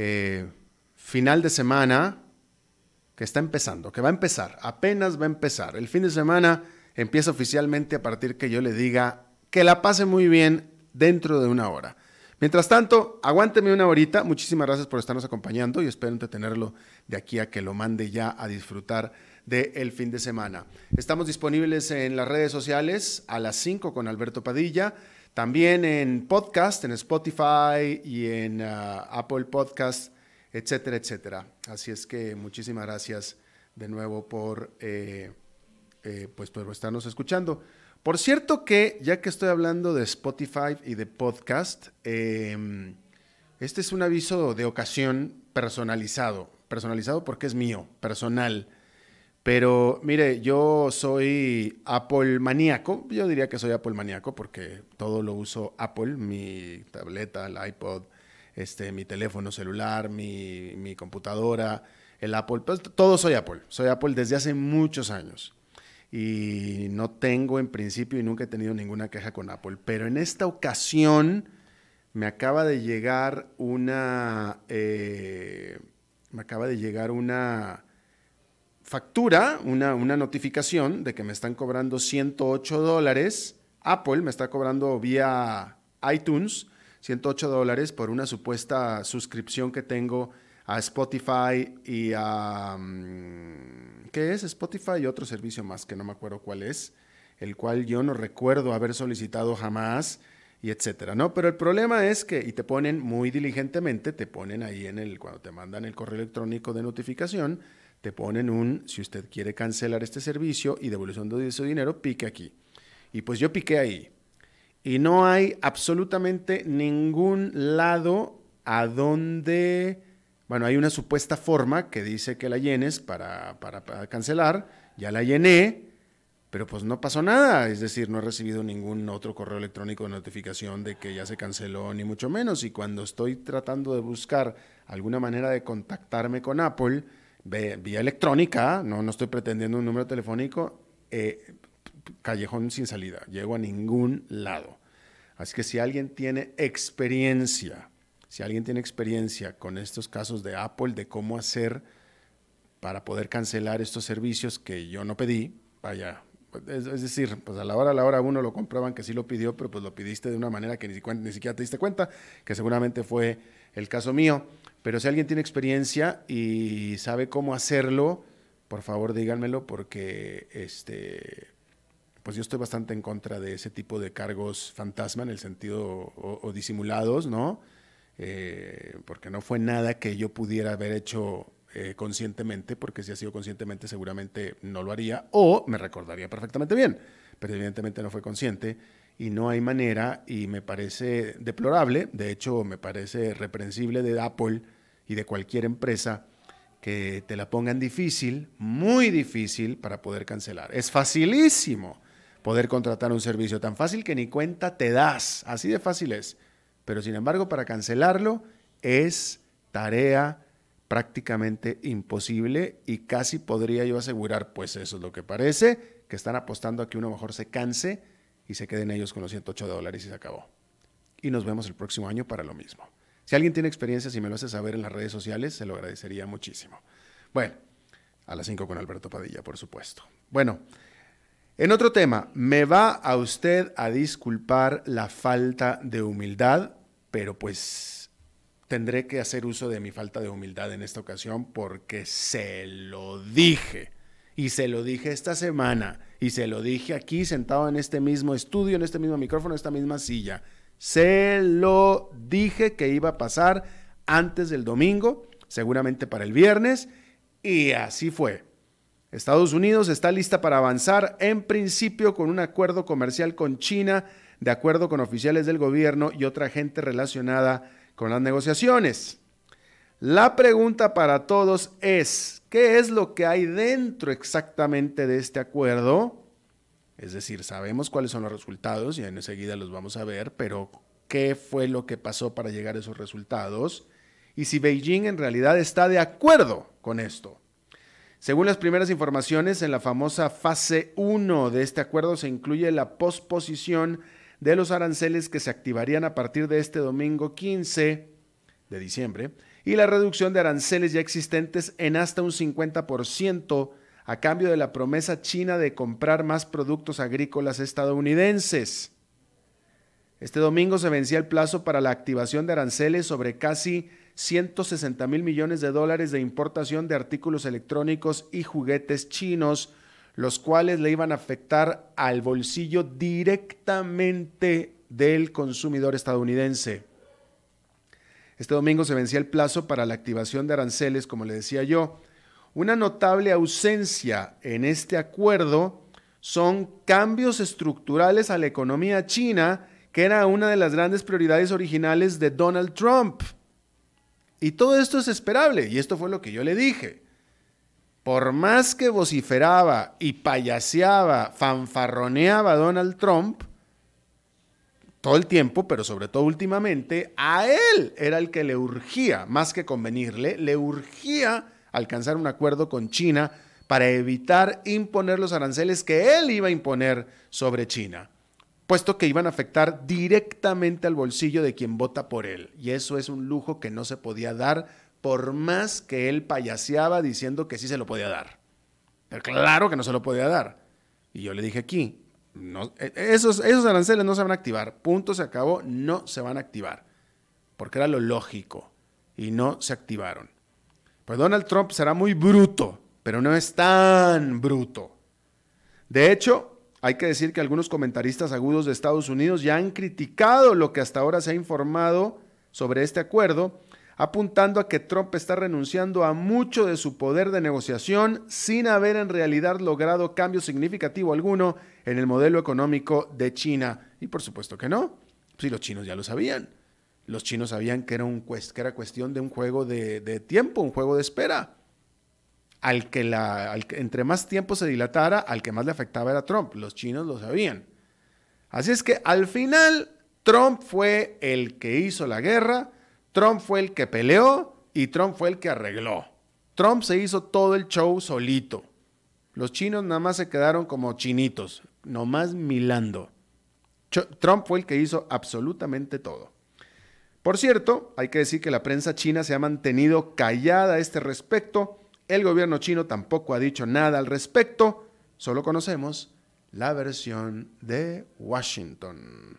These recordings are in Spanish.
eh, final de semana que está empezando, que va a empezar, apenas va a empezar. El fin de semana empieza oficialmente a partir que yo le diga que la pase muy bien dentro de una hora. Mientras tanto, aguánteme una horita. Muchísimas gracias por estarnos acompañando y espero tenerlo de aquí a que lo mande ya a disfrutar del fin de semana. Estamos disponibles en las redes sociales a las 5 con Alberto Padilla. También en podcast, en Spotify y en uh, Apple Podcast, etcétera, etcétera. Así es que muchísimas gracias de nuevo por, eh, eh, pues, por estarnos escuchando. Por cierto que, ya que estoy hablando de Spotify y de podcast, em, este es un aviso de ocasión personalizado. Personalizado porque es mío, personal. Pero mire, yo soy Apple maníaco. Yo diría que soy Apple maníaco porque todo lo uso Apple, mi tableta, el iPod, este, mi teléfono celular, mi, mi computadora, el Apple. Pues, todo soy Apple. Soy Apple desde hace muchos años. Y no tengo en principio y nunca he tenido ninguna queja con Apple. Pero en esta ocasión me acaba de llegar una... Eh, me acaba de llegar una factura, una, una notificación de que me están cobrando 108 dólares. Apple me está cobrando vía iTunes 108 dólares por una supuesta suscripción que tengo a Spotify y a... Mm, ¿Qué es? Spotify y otro servicio más que no me acuerdo cuál es, el cual yo no recuerdo haber solicitado jamás y etcétera, ¿no? Pero el problema es que, y te ponen muy diligentemente, te ponen ahí en el, cuando te mandan el correo electrónico de notificación, te ponen un, si usted quiere cancelar este servicio y devolución de su dinero, pique aquí. Y pues yo piqué ahí. Y no hay absolutamente ningún lado a donde, bueno, hay una supuesta forma que dice que la llenes para, para, para cancelar, ya la llené, pero pues no pasó nada, es decir, no he recibido ningún otro correo electrónico de notificación de que ya se canceló, ni mucho menos. Y cuando estoy tratando de buscar alguna manera de contactarme con Apple, vía electrónica, no, no estoy pretendiendo un número telefónico, eh, callejón sin salida, llego a ningún lado. Así que si alguien tiene experiencia, si alguien tiene experiencia con estos casos de Apple, de cómo hacer para poder cancelar estos servicios que yo no pedí, vaya, es, decir, pues a la hora a la hora uno lo comprueban que sí lo pidió, pero pues lo pidiste de una manera que ni, ni siquiera te diste cuenta, que seguramente fue el caso mío. Pero si alguien tiene experiencia y sabe cómo hacerlo, por favor díganmelo porque este, pues yo estoy bastante en contra de ese tipo de cargos fantasma en el sentido o, disimulados, ¿no? Eh, porque no fue nada que yo pudiera haber hecho eh, conscientemente, porque si ha sido conscientemente seguramente no lo haría o me recordaría perfectamente bien, pero evidentemente no fue consciente y no hay manera y me parece deplorable, de hecho me parece reprensible de Apple y de cualquier empresa que te la pongan difícil, muy difícil para poder cancelar. Es facilísimo poder contratar un servicio tan fácil que ni cuenta te das, así de fácil es. Pero sin embargo, para cancelarlo es tarea prácticamente imposible y casi podría yo asegurar, pues eso es lo que parece, que están apostando a que uno mejor se canse y se queden ellos con los 108 dólares y se acabó. Y nos vemos el próximo año para lo mismo. Si alguien tiene experiencia, si me lo hace saber en las redes sociales, se lo agradecería muchísimo. Bueno, a las 5 con Alberto Padilla, por supuesto. Bueno, en otro tema, me va a usted a disculpar la falta de humildad, pero pues tendré que hacer uso de mi falta de humildad en esta ocasión porque se lo dije. Y se lo dije esta semana. Y se lo dije aquí sentado en este mismo estudio, en este mismo micrófono, en esta misma silla. Se lo dije que iba a pasar antes del domingo, seguramente para el viernes. Y así fue. Estados Unidos está lista para avanzar en principio con un acuerdo comercial con China, de acuerdo con oficiales del gobierno y otra gente relacionada con las negociaciones. La pregunta para todos es, ¿qué es lo que hay dentro exactamente de este acuerdo? Es decir, sabemos cuáles son los resultados y enseguida los vamos a ver, pero ¿qué fue lo que pasó para llegar a esos resultados? Y si Beijing en realidad está de acuerdo con esto. Según las primeras informaciones, en la famosa fase 1 de este acuerdo se incluye la posposición de los aranceles que se activarían a partir de este domingo 15 de diciembre y la reducción de aranceles ya existentes en hasta un 50% a cambio de la promesa china de comprar más productos agrícolas estadounidenses. Este domingo se vencía el plazo para la activación de aranceles sobre casi 160 mil millones de dólares de importación de artículos electrónicos y juguetes chinos, los cuales le iban a afectar al bolsillo directamente del consumidor estadounidense. Este domingo se vencía el plazo para la activación de aranceles, como le decía yo. Una notable ausencia en este acuerdo son cambios estructurales a la economía china, que era una de las grandes prioridades originales de Donald Trump. Y todo esto es esperable, y esto fue lo que yo le dije. Por más que vociferaba y payaseaba, fanfarroneaba Donald Trump, todo el tiempo, pero sobre todo últimamente, a él era el que le urgía, más que convenirle, le urgía alcanzar un acuerdo con China para evitar imponer los aranceles que él iba a imponer sobre China puesto que iban a afectar directamente al bolsillo de quien vota por él. Y eso es un lujo que no se podía dar por más que él payaseaba diciendo que sí se lo podía dar. Pero claro que no se lo podía dar. Y yo le dije aquí, e, esos, esos aranceles no se van a activar. Punto, se acabó, no se van a activar. Porque era lo lógico. Y no se activaron. Pues Donald Trump será muy bruto, pero no es tan bruto. De hecho, hay que decir que algunos comentaristas agudos de Estados Unidos ya han criticado lo que hasta ahora se ha informado sobre este acuerdo, apuntando a que Trump está renunciando a mucho de su poder de negociación sin haber en realidad logrado cambio significativo alguno en el modelo económico de China. Y por supuesto que no, si los chinos ya lo sabían. Los chinos sabían que era, un, que era cuestión de un juego de, de tiempo, un juego de espera al que, la, entre más tiempo se dilatara, al que más le afectaba era Trump. Los chinos lo sabían. Así es que al final Trump fue el que hizo la guerra, Trump fue el que peleó y Trump fue el que arregló. Trump se hizo todo el show solito. Los chinos nada más se quedaron como chinitos, nomás milando. Trump fue el que hizo absolutamente todo. Por cierto, hay que decir que la prensa china se ha mantenido callada a este respecto el gobierno chino tampoco ha dicho nada al respecto, solo conocemos la versión de Washington.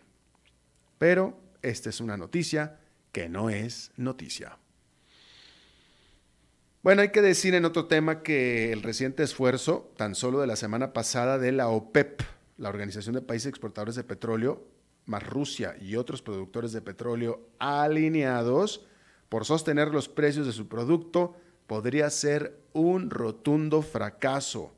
Pero esta es una noticia que no es noticia. Bueno, hay que decir en otro tema que el reciente esfuerzo, tan solo de la semana pasada, de la OPEP, la Organización de Países Exportadores de Petróleo, más Rusia y otros productores de petróleo alineados por sostener los precios de su producto, podría ser un rotundo fracaso.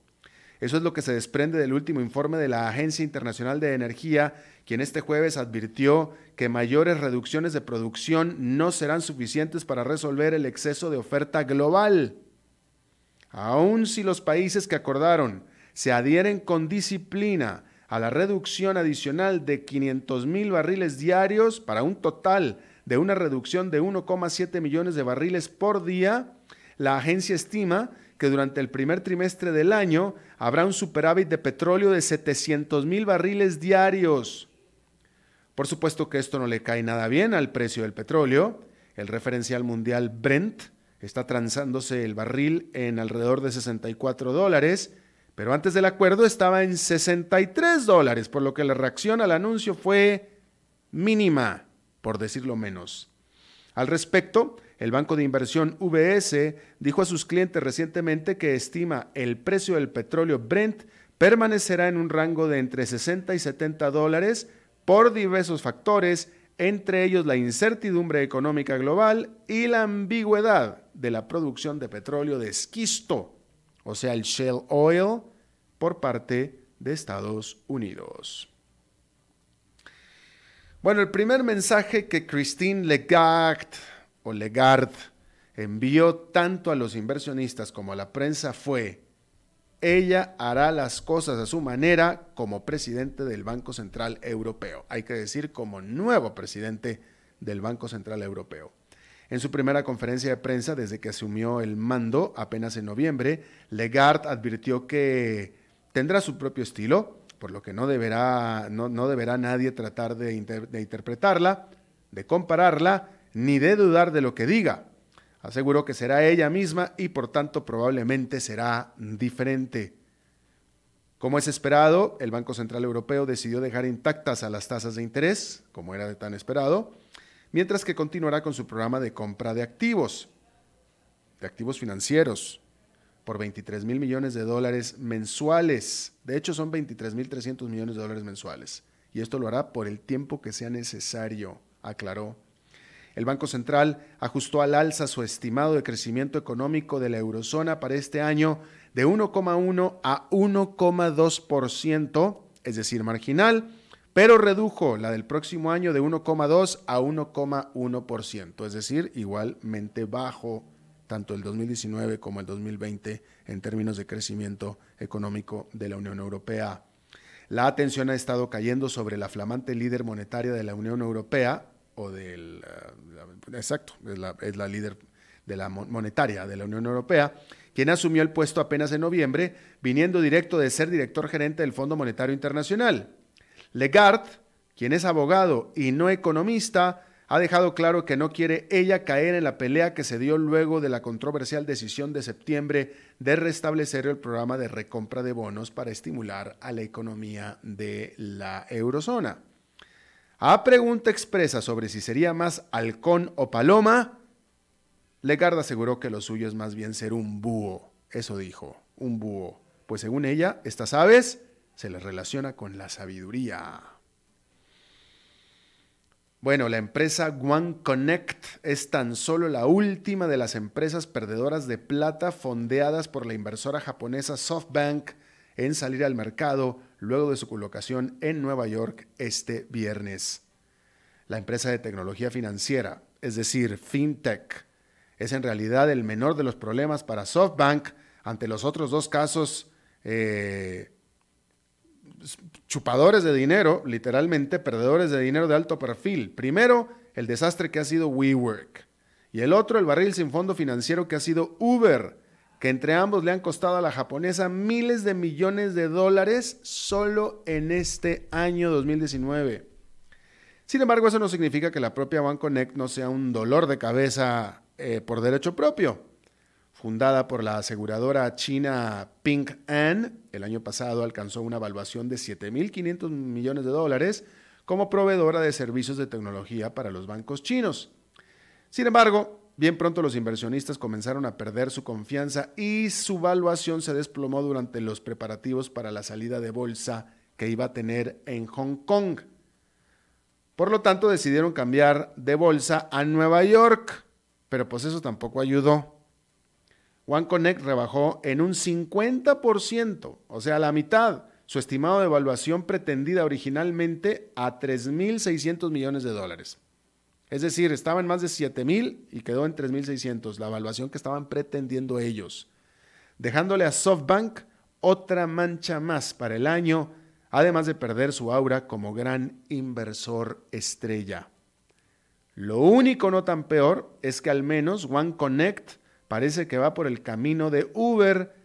Eso es lo que se desprende del último informe de la Agencia Internacional de Energía, quien este jueves advirtió que mayores reducciones de producción no serán suficientes para resolver el exceso de oferta global. Aun si los países que acordaron se adhieren con disciplina a la reducción adicional de 500 mil barriles diarios para un total de una reducción de 1,7 millones de barriles por día, la agencia estima que durante el primer trimestre del año habrá un superávit de petróleo de 700 mil barriles diarios. Por supuesto que esto no le cae nada bien al precio del petróleo. El referencial mundial Brent está transándose el barril en alrededor de 64 dólares, pero antes del acuerdo estaba en 63 dólares, por lo que la reacción al anuncio fue mínima, por decirlo menos. Al respecto, el banco de inversión VS dijo a sus clientes recientemente que estima el precio del petróleo Brent permanecerá en un rango de entre 60 y 70 dólares por diversos factores, entre ellos la incertidumbre económica global y la ambigüedad de la producción de petróleo de esquisto, o sea, el shale oil, por parte de Estados Unidos. Bueno, el primer mensaje que Christine Lagarde o Lagarde envió tanto a los inversionistas como a la prensa fue ella hará las cosas a su manera como presidente del Banco Central Europeo. Hay que decir como nuevo presidente del Banco Central Europeo. En su primera conferencia de prensa desde que asumió el mando apenas en noviembre, Legard advirtió que tendrá su propio estilo, por lo que no deberá, no, deberá nadie tratar de, de interpretarla, de compararla, ni de dudar de lo que diga. Aseguró que será ella misma y por tanto probablemente será diferente. Como es esperado, el Banco Central Europeo decidió dejar intactas a las tasas de interés, como era de tan esperado, mientras que continuará con su programa de compra de activos, de activos financieros, por 23 mil millones de dólares mensuales. De hecho, son 23 mil 300 millones de dólares mensuales. Y esto lo hará por el tiempo que sea necesario, aclaró el Banco Central ajustó al alza su estimado de crecimiento económico de la eurozona para este año de 1,1 a 1,2%, es decir, marginal, pero redujo la del próximo año de 1,2 a 1,1%, es decir, igualmente bajo tanto el 2019 como el 2020 en términos de crecimiento económico de la Unión Europea. La atención ha estado cayendo sobre la flamante líder monetaria de la Unión Europea, o del, eh, exacto, es la, líder de la monetaria de la Unión Europea, quien asumió el puesto apenas en noviembre, viniendo directo de ser director gerente del Fondo Monetario Internacional. Legard, quien es abogado y no economista, ha dejado claro que no quiere ella caer en la pelea que se dio luego de la controversial decisión de septiembre de restablecer el programa de recompra de bonos para estimular a la economía de la eurozona. A pregunta expresa sobre si sería más halcón o paloma, Legard aseguró que lo suyo es más bien ser un búho. Eso dijo, un búho. Pues según ella, estas aves se les relaciona con la sabiduría. Bueno, la empresa One Connect es tan solo la última de las empresas perdedoras de plata fondeadas por la inversora japonesa SoftBank en salir al mercado luego de su colocación en Nueva York este viernes. La empresa de tecnología financiera, es decir, FinTech, es en realidad el menor de los problemas para SoftBank ante los otros dos casos eh, chupadores de dinero, literalmente perdedores de dinero de alto perfil. Primero, el desastre que ha sido WeWork y el otro, el barril sin fondo financiero que ha sido Uber que entre ambos le han costado a la japonesa miles de millones de dólares solo en este año 2019. Sin embargo, eso no significa que la propia OneConnect no sea un dolor de cabeza eh, por derecho propio. Fundada por la aseguradora china Ping An, el año pasado alcanzó una evaluación de 7.500 millones de dólares como proveedora de servicios de tecnología para los bancos chinos. Sin embargo, Bien pronto los inversionistas comenzaron a perder su confianza y su valuación se desplomó durante los preparativos para la salida de bolsa que iba a tener en Hong Kong. Por lo tanto, decidieron cambiar de bolsa a Nueva York, pero pues eso tampoco ayudó. OneConnect rebajó en un 50%, o sea, la mitad, su estimado de evaluación pretendida originalmente a 3.600 millones de dólares. Es decir, estaba en más de 7 mil y quedó en 3.600, la evaluación que estaban pretendiendo ellos, dejándole a SoftBank otra mancha más para el año, además de perder su aura como gran inversor estrella. Lo único no tan peor es que al menos OneConnect parece que va por el camino de Uber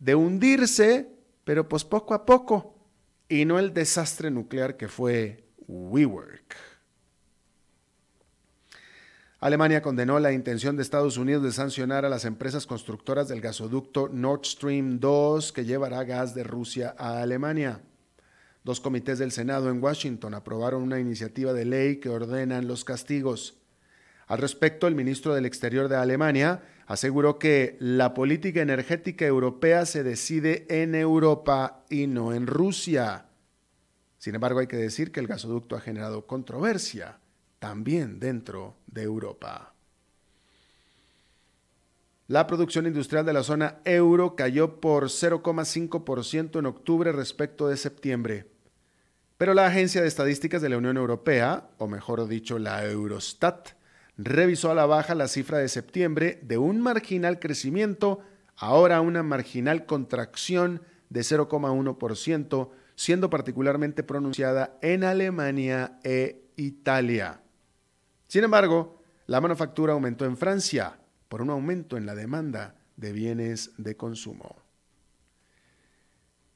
de hundirse, pero pues poco a poco, y no el desastre nuclear que fue WeWork. Alemania condenó la intención de Estados Unidos de sancionar a las empresas constructoras del gasoducto Nord Stream 2 que llevará gas de Rusia a Alemania. Dos comités del Senado en Washington aprobaron una iniciativa de ley que ordenan los castigos. Al respecto, el ministro del Exterior de Alemania aseguró que la política energética europea se decide en Europa y no en Rusia. Sin embargo, hay que decir que el gasoducto ha generado controversia también dentro de Europa. La producción industrial de la zona euro cayó por 0,5% en octubre respecto de septiembre. Pero la Agencia de Estadísticas de la Unión Europea, o mejor dicho, la Eurostat, revisó a la baja la cifra de septiembre de un marginal crecimiento, ahora una marginal contracción de 0,1%, siendo particularmente pronunciada en Alemania e Italia. Sin embargo, la manufactura aumentó en Francia por un aumento en la demanda de bienes de consumo.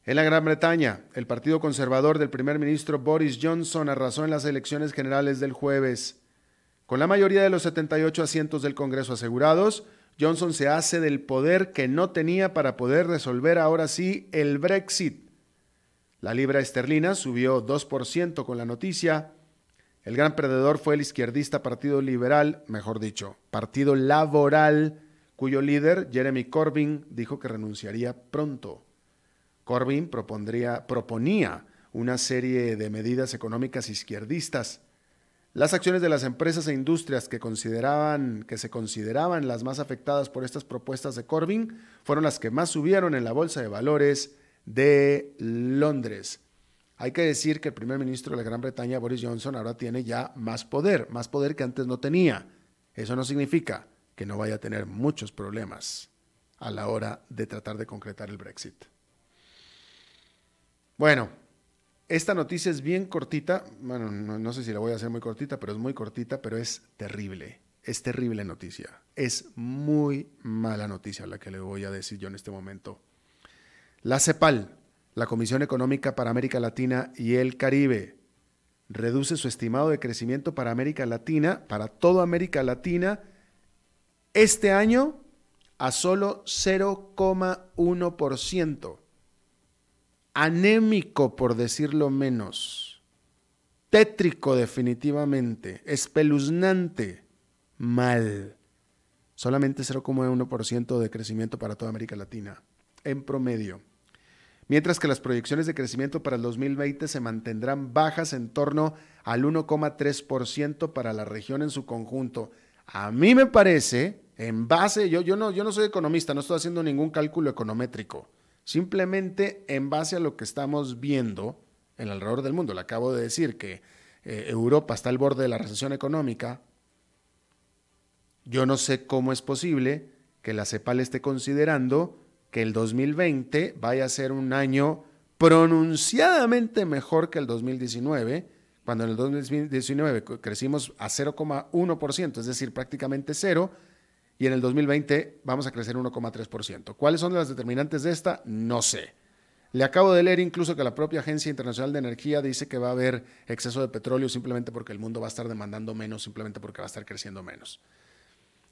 En la Gran Bretaña, el Partido Conservador del primer ministro Boris Johnson arrasó en las elecciones generales del jueves. Con la mayoría de los 78 asientos del Congreso asegurados, Johnson se hace del poder que no tenía para poder resolver ahora sí el Brexit. La libra esterlina subió 2% con la noticia. El gran perdedor fue el izquierdista Partido Liberal, mejor dicho, Partido Laboral, cuyo líder, Jeremy Corbyn, dijo que renunciaría pronto. Corbyn proponía una serie de medidas económicas izquierdistas las acciones de las empresas e industrias que, consideraban, que se consideraban las más afectadas por estas propuestas de Corbyn fueron las que más subieron en la Bolsa de Valores de Londres. Hay que decir que el primer ministro de la Gran Bretaña, Boris Johnson, ahora tiene ya más poder, más poder que antes no tenía. Eso no significa que no vaya a tener muchos problemas a la hora de tratar de concretar el Brexit. Bueno, esta noticia es bien cortita, bueno, no, sé si la voy a hacer muy cortita, pero es muy cortita, pero es terrible. Es terrible noticia. Es muy mala noticia la que le voy a decir yo en este momento. La CEPAL, la Comisión Económica para América Latina y el Caribe, reduce su estimado de crecimiento para América Latina, para toda América Latina, este año a solo 0,1% anémico por decirlo menos, tétrico definitivamente, espeluznante, mal. Solamente 0,1% de crecimiento para toda América Latina, en promedio. Mientras que las proyecciones de crecimiento para el 2020 se mantendrán bajas en torno al 1,3% para la región en su conjunto. A mí me parece, en base, yo, yo, no, soy economista, no estoy haciendo ningún cálculo econométrico Simplemente en base a lo que estamos viendo en alrededor del mundo. Le acabo de decir que eh, Europa está al borde de la recesión económica. Yo no sé cómo es posible que la CEPAL esté considerando que el 2020 vaya a ser un año pronunciadamente mejor que el 2019, cuando en el 2019 crecimos a 0,1%, es decir, prácticamente cero, y en el 2020 vamos a crecer 1,3%. ¿Cuáles son las determinantes de esta? No sé. Le acabo de leer incluso que la propia Agencia Internacional de Energía dice que va a haber exceso de petróleo simplemente porque el mundo va a estar demandando menos, simplemente porque va a estar creciendo menos.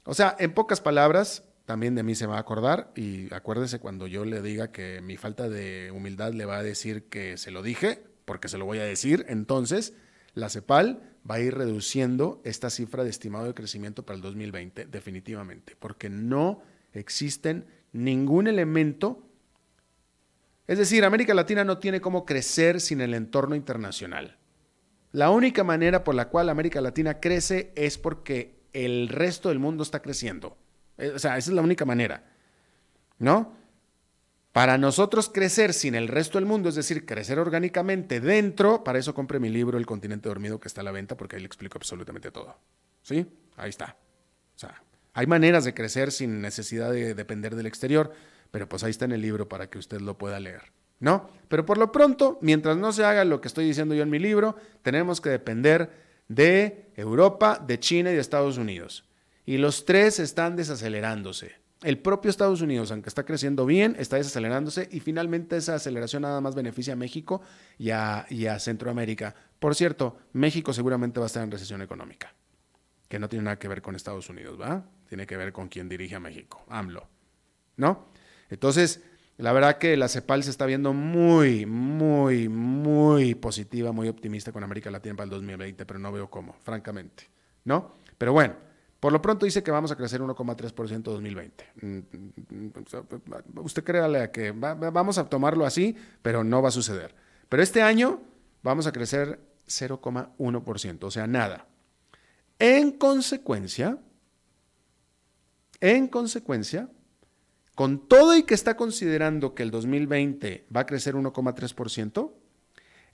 O sea, en pocas palabras, también de mí se va a acordar y acuérdese cuando yo le diga que mi falta de humildad le va a decir que se lo dije, porque se lo voy a decir, entonces la CEPAL va a ir reduciendo esta cifra de estimado de crecimiento para el 2020, definitivamente, porque no existen ningún elemento. Es decir, América Latina no tiene cómo crecer sin el entorno internacional. La única manera por la cual América Latina crece es porque el resto del mundo está creciendo. Eh, o sea, esa es la única manera. ¿No? Para nosotros crecer sin el resto del mundo, es decir, crecer orgánicamente dentro, para eso compre mi libro El continente dormido que está a la venta porque ahí le explico absolutamente todo. ¿Sí? Ahí está. O sea, hay maneras de crecer sin necesidad de depender del exterior, pero pues ahí está en el libro para que usted lo pueda leer. ¿No? Pero por lo pronto, mientras no se haga lo que estoy diciendo yo en mi libro, tenemos que depender de Europa, de China y de Estados Unidos. Y los tres están desacelerándose. El propio Estados Unidos, aunque está creciendo bien, está desacelerándose y finalmente esa aceleración nada más beneficia a México y a, Centroamérica. Por cierto, México seguramente va a estar en recesión económica, que no tiene nada que ver con Estados Unidos, ¿va? Tiene que ver con quien dirige a México, AMLO, ¿no? Entonces, la verdad que la CEPAL se está viendo muy, muy, muy positiva, muy optimista con América Latina para el 2020, pero no veo cómo, francamente, ¿no? Pero bueno, Por lo pronto dice que vamos a crecer 1,3% 2020. Mm, mm, usted créale que vamos a tomarlo así, pero no va a suceder. Pero este año vamos a crecer 0,1%, o sea, nada. En consecuencia, en consecuencia, con todo y que está considerando que el 2020 va a crecer 1,3%,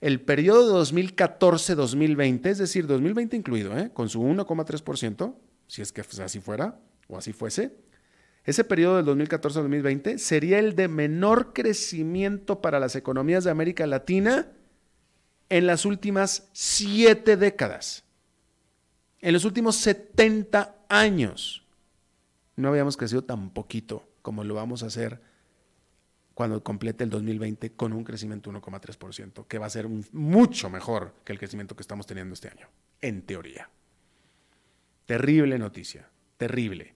el periodo 2014-2020, es decir, 2020 incluido, ¿eh? con su 1,3%, si es que así fuera o así fuese, ese periodo del 2014-2020 sería el de menor crecimiento para las economías de América Latina en las últimas siete décadas. En los últimos 70 años no habíamos crecido tan poquito como lo vamos a hacer cuando complete el 2020 con un crecimiento 1,3%, que va a ser mucho mejor que el crecimiento que estamos teniendo este año, en teoría. Terrible noticia, terrible.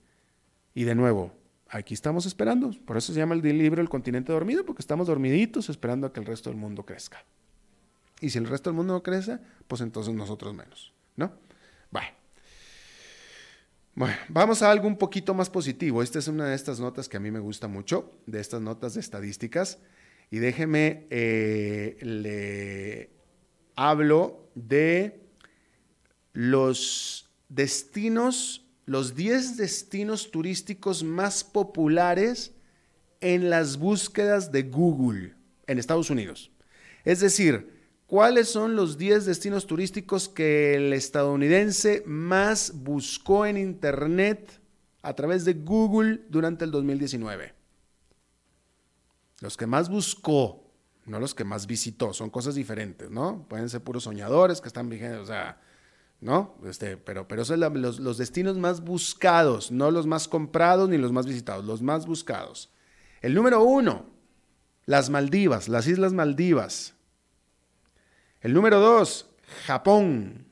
Y de nuevo, aquí estamos esperando. Por eso se llama el libro El continente dormido, porque estamos dormiditos esperando a que el resto del mundo crezca. Y si el resto del mundo no crece, pues entonces nosotros menos, ¿no? Bueno. Vamos a algo un poquito más positivo. Esta es una de estas notas que a mí me gusta mucho, de estas notas de estadísticas. Y déjeme, eh, le hablo de los destinos, los 10 destinos turísticos más populares en las búsquedas de Google en Estados Unidos. Es decir, ¿Cuáles son los 10 destinos turísticos que el estadounidense más buscó en Internet a través de Google durante el 2019? Los que más buscó, no los que más visitó, son cosas diferentes, ¿no? Pueden ser puros soñadores que están vigentes, o sea, ¿no? Este, pero, pero son los, los destinos más buscados, no los más comprados ni los más visitados, los más buscados. El número uno, las Maldivas, las Islas Maldivas. El número 2, Japón.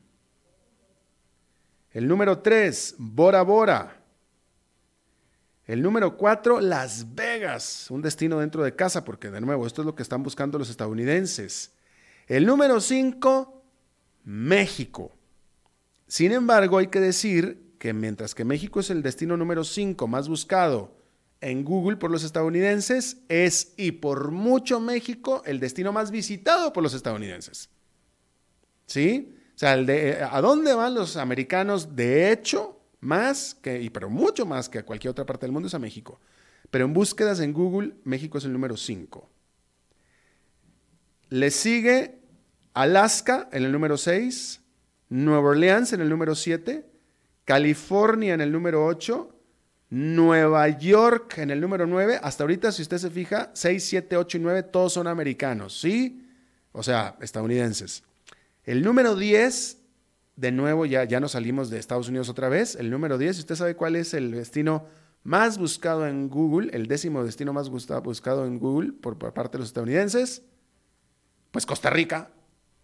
El número 3, Bora Bora. El número 4, Las Vegas, un destino dentro de casa, porque de nuevo, esto es lo que están buscando los estadounidenses. El número 5, México. Sin embargo, hay que decir que mientras que México es el destino número 5 más buscado en Google por los estadounidenses, es y por mucho México el destino más visitado por los estadounidenses. ¿Sí? O sea, de, ¿a dónde van los americanos? De hecho, más que, y pero mucho más que a cualquier otra parte del mundo es a México. Pero en búsquedas en Google, México es el número 5. Le sigue Alaska en el número 6, Nueva Orleans en el número 7, California en el número 8, Nueva York en el número 9. Hasta ahorita, si usted se fija, 6, 7, 8 y 9, todos son americanos, ¿sí? O sea, estadounidenses. El número 10, de nuevo, ya, ya nos salimos de Estados Unidos otra vez. El número 10, ¿usted sabe cuál es el destino más buscado en Google? El décimo destino más buscado en Google por, parte de los estadounidenses. Pues Costa Rica.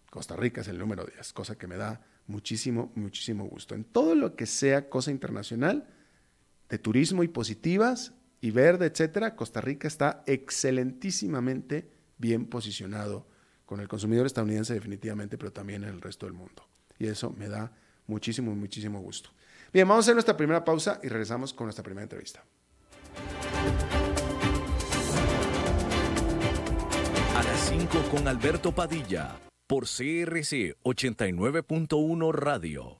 Costa Rica es el número 10, cosa que me da muchísimo, muchísimo gusto. En todo lo que sea cosa internacional, de turismo y positivas y verde, etcétera, Costa Rica está excelentísimamente bien posicionado con el consumidor estadounidense definitivamente, pero también en el resto del mundo. Y eso me da muchísimo, muchísimo gusto. Bien, vamos a hacer nuestra primera pausa y regresamos con nuestra primera entrevista. A las 5 con Alberto Padilla, por CRC 89.1 Radio.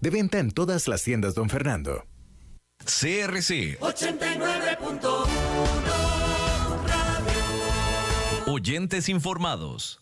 De venta en todas las tiendas, don Fernando. CRC 89.1 Oyentes informados.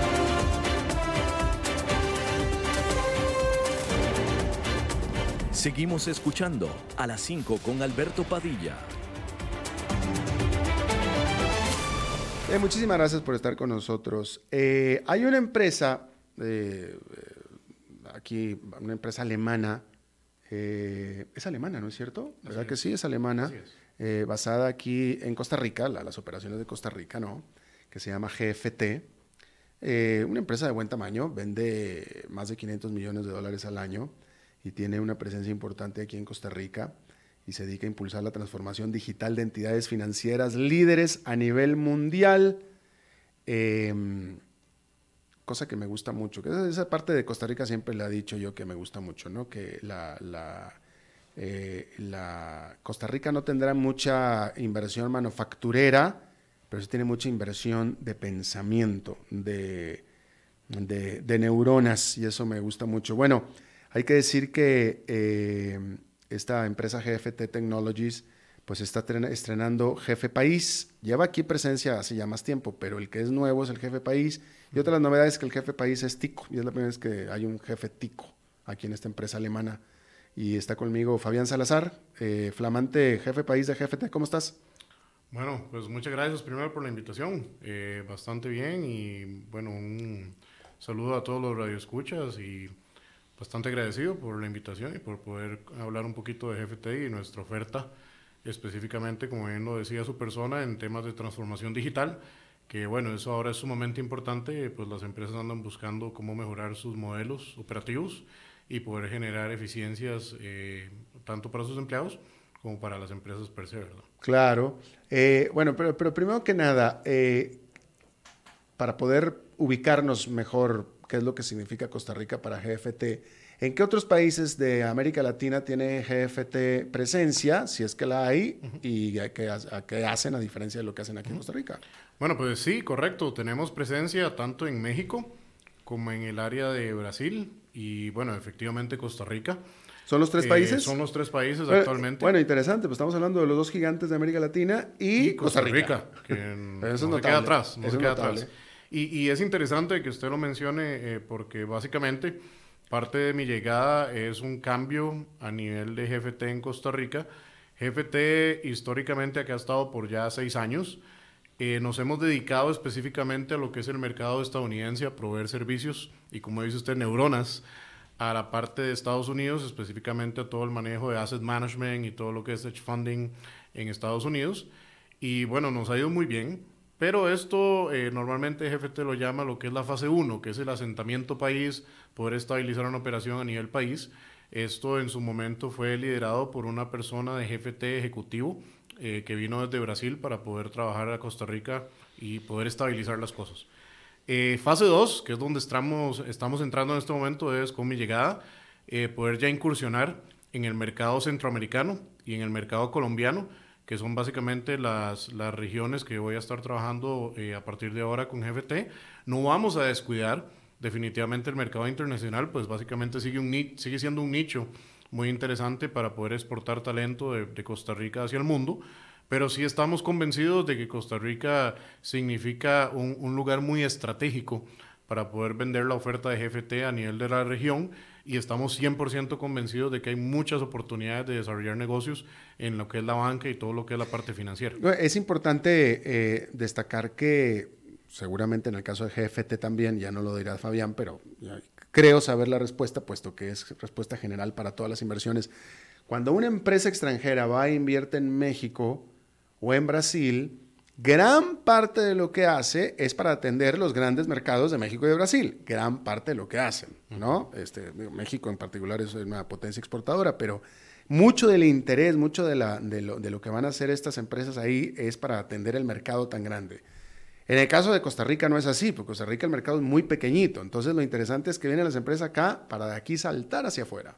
Seguimos escuchando a las 5 con Alberto Padilla. Eh, muchísimas gracias por estar con nosotros. Eh, hay una empresa, eh, aquí, una empresa alemana, es alemana, ¿no es cierto? ¿Verdad que sí? Es alemana, basada aquí en Costa Rica, las operaciones de Costa Rica, ¿no? Que se llama GFT. una empresa de buen tamaño, vende más de 500 millones de dólares al año y tiene una presencia importante aquí en Costa Rica y se dedica a impulsar la transformación digital de entidades financieras líderes a nivel mundial. Em, cosa que me gusta mucho. Esa, parte de Costa Rica siempre la he dicho yo que me gusta mucho, ¿no? Que eh, la Costa Rica no tendrá mucha inversión manufacturera, pero sí tiene mucha inversión de pensamiento, de, de, de neuronas, y eso me gusta mucho. Bueno, hay que decir que eh, esta empresa GFT Technologies pues está estrenando Jefe País. Lleva aquí presencia hace ya más tiempo, pero el que es nuevo es el Jefe País. Y otra de las novedades es que el Jefe País es Tico. Y es la primera vez que hay un Jefe Tico aquí en esta empresa alemana. Y está conmigo Fabián Salazar, eh, flamante Jefe País de GFT. ¿Cómo estás? Bueno, pues muchas gracias primero por la invitación. Eh, bastante bien y bueno, un saludo a todos los radioescuchas y bastante agradecido por la invitación y por poder hablar un poquito de GFT y nuestra oferta, específicamente, como bien lo decía su persona, en temas de transformación digital, que bueno, eso ahora es sumamente importante, pues las empresas andan buscando cómo mejorar sus modelos operativos y poder generar eficiencias eh, tanto para sus empleados como para las empresas per se, ¿verdad? Claro. Eh, bueno, pero, pero primero que nada, eh, para poder ubicarnos mejor qué es lo que significa Costa Rica para GFT. ¿En qué otros países de América Latina tiene GFT presencia, si es que la hay, y a qué, hacen a diferencia de lo que hacen aquí en Costa Rica? Bueno, pues sí, correcto. Tenemos presencia tanto en México como en el área de Brasil y, bueno, efectivamente Costa Rica. ¿Son los tres eh, países? Son los tres países actualmente. Bueno, interesante, pues estamos hablando de los dos gigantes de América Latina y, Costa Rica. que no se queda atrás. No se queda atrás. Y, es interesante que usted lo mencione eh, porque básicamente parte de mi llegada es un cambio a nivel de GFT en Costa Rica. GFT históricamente acá ha estado por ya seis años. Eh, nos hemos dedicado específicamente a lo que es el mercado estadounidense, a proveer servicios y como dice usted, neuronas a la parte de Estados Unidos, específicamente a todo el manejo de asset management y todo lo que es hedge funding en Estados Unidos. Y bueno, nos ha ido muy bien. Pero esto eh, normalmente GFT lo llama lo que es la fase 1, que es el asentamiento país, poder estabilizar una operación a nivel país. Esto en su momento fue liderado por una persona de GFT ejecutivo eh, que vino desde Brasil para poder trabajar a Costa Rica y poder estabilizar las cosas. Eh, fase 2, que es donde estamos, estamos entrando en este momento, es con mi llegada, poder ya incursionar en el mercado centroamericano y en el mercado colombiano que son básicamente las, las regiones que voy a estar trabajando eh, a partir de ahora con GFT. No vamos a descuidar definitivamente el mercado internacional, pues básicamente sigue, un, sigue siendo un nicho muy interesante para poder exportar talento de, Costa Rica hacia el mundo pero sí estamos convencidos de que Costa Rica significa un, un, lugar muy estratégico para poder vender la oferta de GFT a nivel de la región y estamos 100% convencidos de que hay muchas oportunidades de desarrollar negocios en lo que es la banca y todo lo que es la parte financiera. Es importante eh, destacar que seguramente en el caso de GFT también, ya no lo dirá Fabián, pero creo saber la respuesta, puesto que es respuesta general para todas las inversiones. Cuando una empresa extranjera va e invierte en México o en Brasil, Gran parte de lo que hace es para atender los grandes mercados de México y de Brasil. Gran parte de lo que hacen, ¿no? Este, México en particular es una potencia exportadora, pero mucho del interés, mucho de, la, de, lo, de lo que van a hacer estas empresas ahí es para atender el mercado tan grande. En el caso de Costa Rica no es así, porque Costa Rica el mercado es muy pequeñito. Entonces lo interesante es que vienen las empresas acá para de aquí saltar hacia afuera.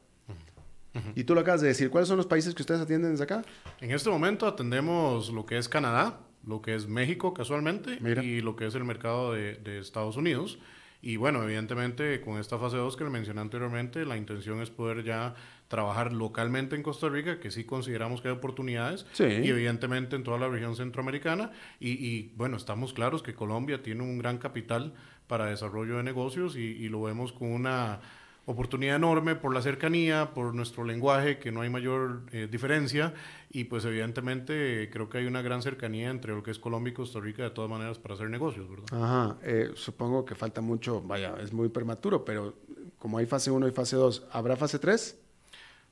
Y tú lo acabas de decir, ¿cuáles son los países que ustedes atienden desde acá? En este momento atendemos lo que es Canadá, lo que es México casualmente y lo que es el mercado de, Estados Unidos. Y bueno, evidentemente con esta fase 2 que le mencioné anteriormente, la intención es poder ya trabajar localmente en Costa Rica, que sí consideramos que hay oportunidades, y evidentemente en toda la región centroamericana. Y, bueno, estamos claros que Colombia tiene un gran capital para desarrollo de negocios y, lo vemos con una, oportunidad enorme por la cercanía, por nuestro lenguaje, que no hay mayor eh, diferencia, y pues evidentemente creo que hay una gran cercanía entre lo que es Colombia y Costa Rica de todas maneras para hacer negocios, ¿verdad? Ajá, eh, supongo que falta mucho, vaya, es muy prematuro, pero como hay fase 1 y fase 2, ¿habrá fase 3?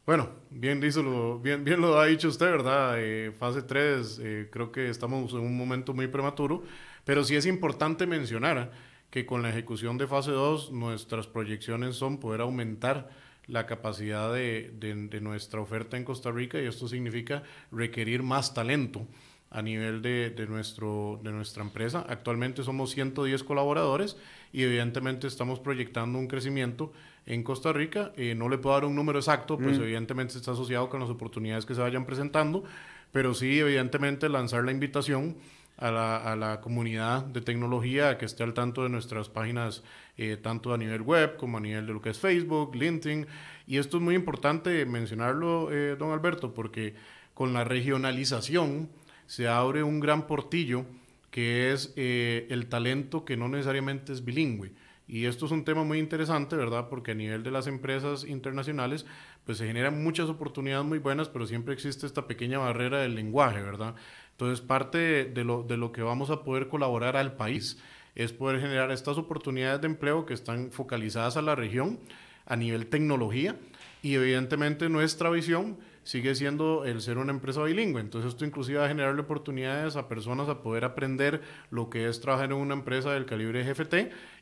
Bueno, bien, lo, bien, bien lo ha dicho usted, ¿verdad? Eh, fase 3, creo que estamos en un momento muy prematuro, pero sí es importante mencionar que con la ejecución de fase 2 nuestras proyecciones son poder aumentar la capacidad de, de, nuestra oferta en Costa Rica y esto significa requerir más talento a nivel de, de, nuestro, de nuestra empresa. Actualmente somos 110 colaboradores y evidentemente estamos proyectando un crecimiento en Costa Rica. Eh, no le puedo dar un número exacto, pues mm. evidentemente está asociado con las oportunidades que se vayan presentando, pero sí evidentemente lanzar la invitación a la, comunidad de tecnología que esté al tanto de nuestras páginas, eh, tanto a nivel web como a nivel de lo que es Facebook, LinkedIn. Y esto es muy importante mencionarlo, eh, don Alberto, porque con la regionalización se abre un gran portillo que es eh, el talento que no necesariamente es bilingüe. Y esto es un tema muy interesante, ¿verdad? Porque a nivel de las empresas internacionales, pues se generan muchas oportunidades muy buenas, pero siempre existe esta pequeña barrera del lenguaje, ¿verdad? Entonces, parte de lo, de lo que vamos a poder colaborar al país es poder generar estas oportunidades de empleo que están focalizadas a la región a nivel tecnología y evidentemente nuestra visión sigue siendo el ser una empresa bilingüe. Entonces esto inclusive va a generarle oportunidades a personas a poder aprender lo que es trabajar en una empresa del calibre GFT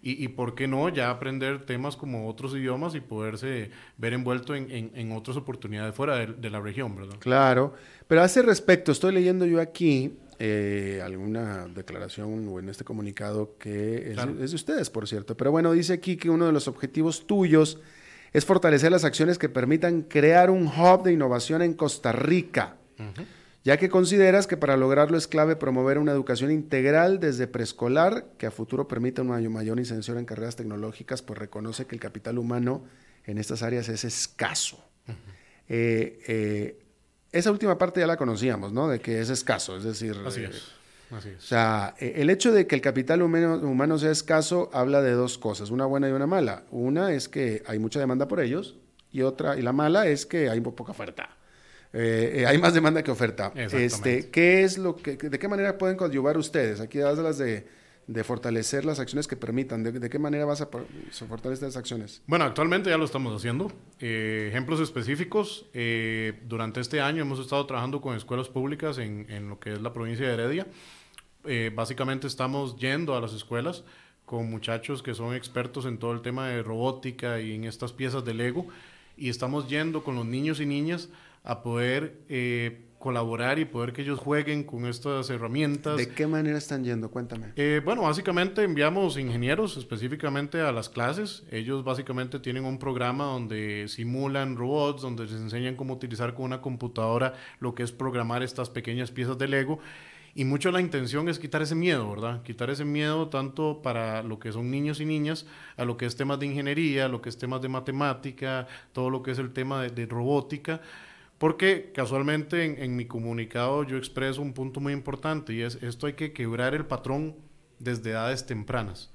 y, y por qué no ya aprender temas como otros idiomas y poderse ver envuelto en, en, otras oportunidades fuera de, la región, ¿verdad? Claro, pero a ese respecto estoy leyendo yo aquí eh, alguna declaración o en este comunicado que es, es de ustedes, por cierto. Pero bueno, dice aquí que uno de los objetivos tuyos es fortalecer las acciones que permitan crear un hub de innovación en Costa Rica, ya que consideras que para lograrlo es clave promover una educación integral desde preescolar que a futuro permita una mayor inserción en carreras tecnológicas, pues reconoce que el capital humano en estas áreas es escaso. Eh, eh, esa última parte ya la conocíamos, ¿no? De que es escaso, es decir... Así es eh, o sea, e, el hecho de que el capital humano, sea escaso habla de dos cosas, una buena y una mala. Una es que hay mucha demanda por ellos y otra, y la mala es que hay poca oferta. Eh, eh, hay más demanda que oferta. Este, ¿qué es lo que, ¿De qué manera pueden coadyuvar ustedes? Aquí das las de, de fortalecer las acciones que permitan. ¿De, qué manera vas a fortalecer esas acciones? Bueno, actualmente ya lo estamos haciendo. Eh, ejemplos específicos. durante este año hemos estado trabajando con escuelas públicas en, en lo que es la provincia de Heredia. Eh, básicamente estamos yendo a las escuelas con muchachos que son expertos en todo el tema de robótica y en estas piezas de Lego y estamos yendo con los niños y niñas a poder eh, colaborar y poder que ellos jueguen con estas herramientas. ¿De qué manera están yendo? Cuéntame. Eh, bueno, básicamente enviamos ingenieros específicamente a las clases. Ellos básicamente tienen un programa donde simulan robots, donde les enseñan cómo utilizar con una computadora lo que es programar estas pequeñas piezas de Lego y mucho la intención es quitar ese miedo, ¿verdad? Quitar ese miedo tanto para lo que son niños y niñas, a lo que es temas de ingeniería, a lo que es temas de matemática, todo lo que es el tema de, robótica, porque casualmente en, en, mi comunicado yo expreso un punto muy importante y es esto hay que quebrar el patrón desde edades tempranas.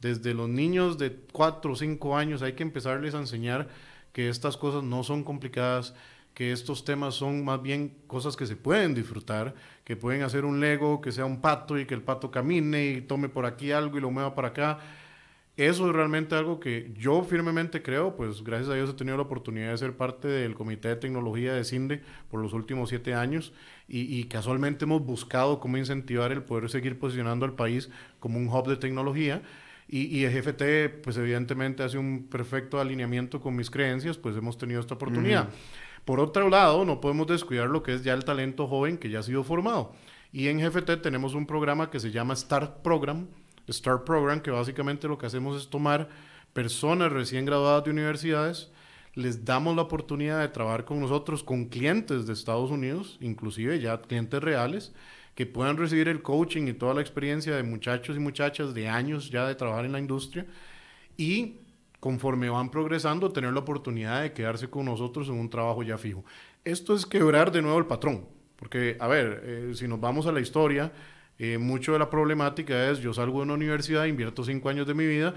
Desde los niños de 4 o 5 años hay que empezarles a enseñar que estas cosas no son complicadas, que estos temas son más bien cosas que se pueden disfrutar, que pueden hacer un Lego que sea un pato y que el pato camine y tome por aquí algo y lo mueva para acá. Eso es realmente algo que yo firmemente creo, pues gracias a Dios he tenido la oportunidad de ser parte del Comité de Tecnología de CINDE por los últimos siete años y, casualmente hemos buscado cómo incentivar el poder seguir posicionando al país como un hub de tecnología. Y, y, el GFT, pues evidentemente hace un perfecto alineamiento con mis creencias, pues hemos tenido esta oportunidad. Por otro lado, no podemos descuidar lo que es ya el talento joven que ya ha sido formado. Y en GFT tenemos un programa que se llama Start Program, Start Program, que básicamente lo que hacemos es tomar personas recién graduadas de universidades, les damos la oportunidad de trabajar con nosotros, con clientes de Estados Unidos, inclusive ya clientes reales, que puedan recibir el coaching y toda la experiencia de muchachos y muchachas de años ya de trabajar en la industria y conforme van progresando, tener la oportunidad de quedarse con nosotros en un trabajo ya fijo. Esto es quebrar de nuevo el patrón, porque, a ver, eh, si nos vamos a la historia, eh, mucho de la problemática es, yo salgo de una universidad, invierto cinco años de mi vida,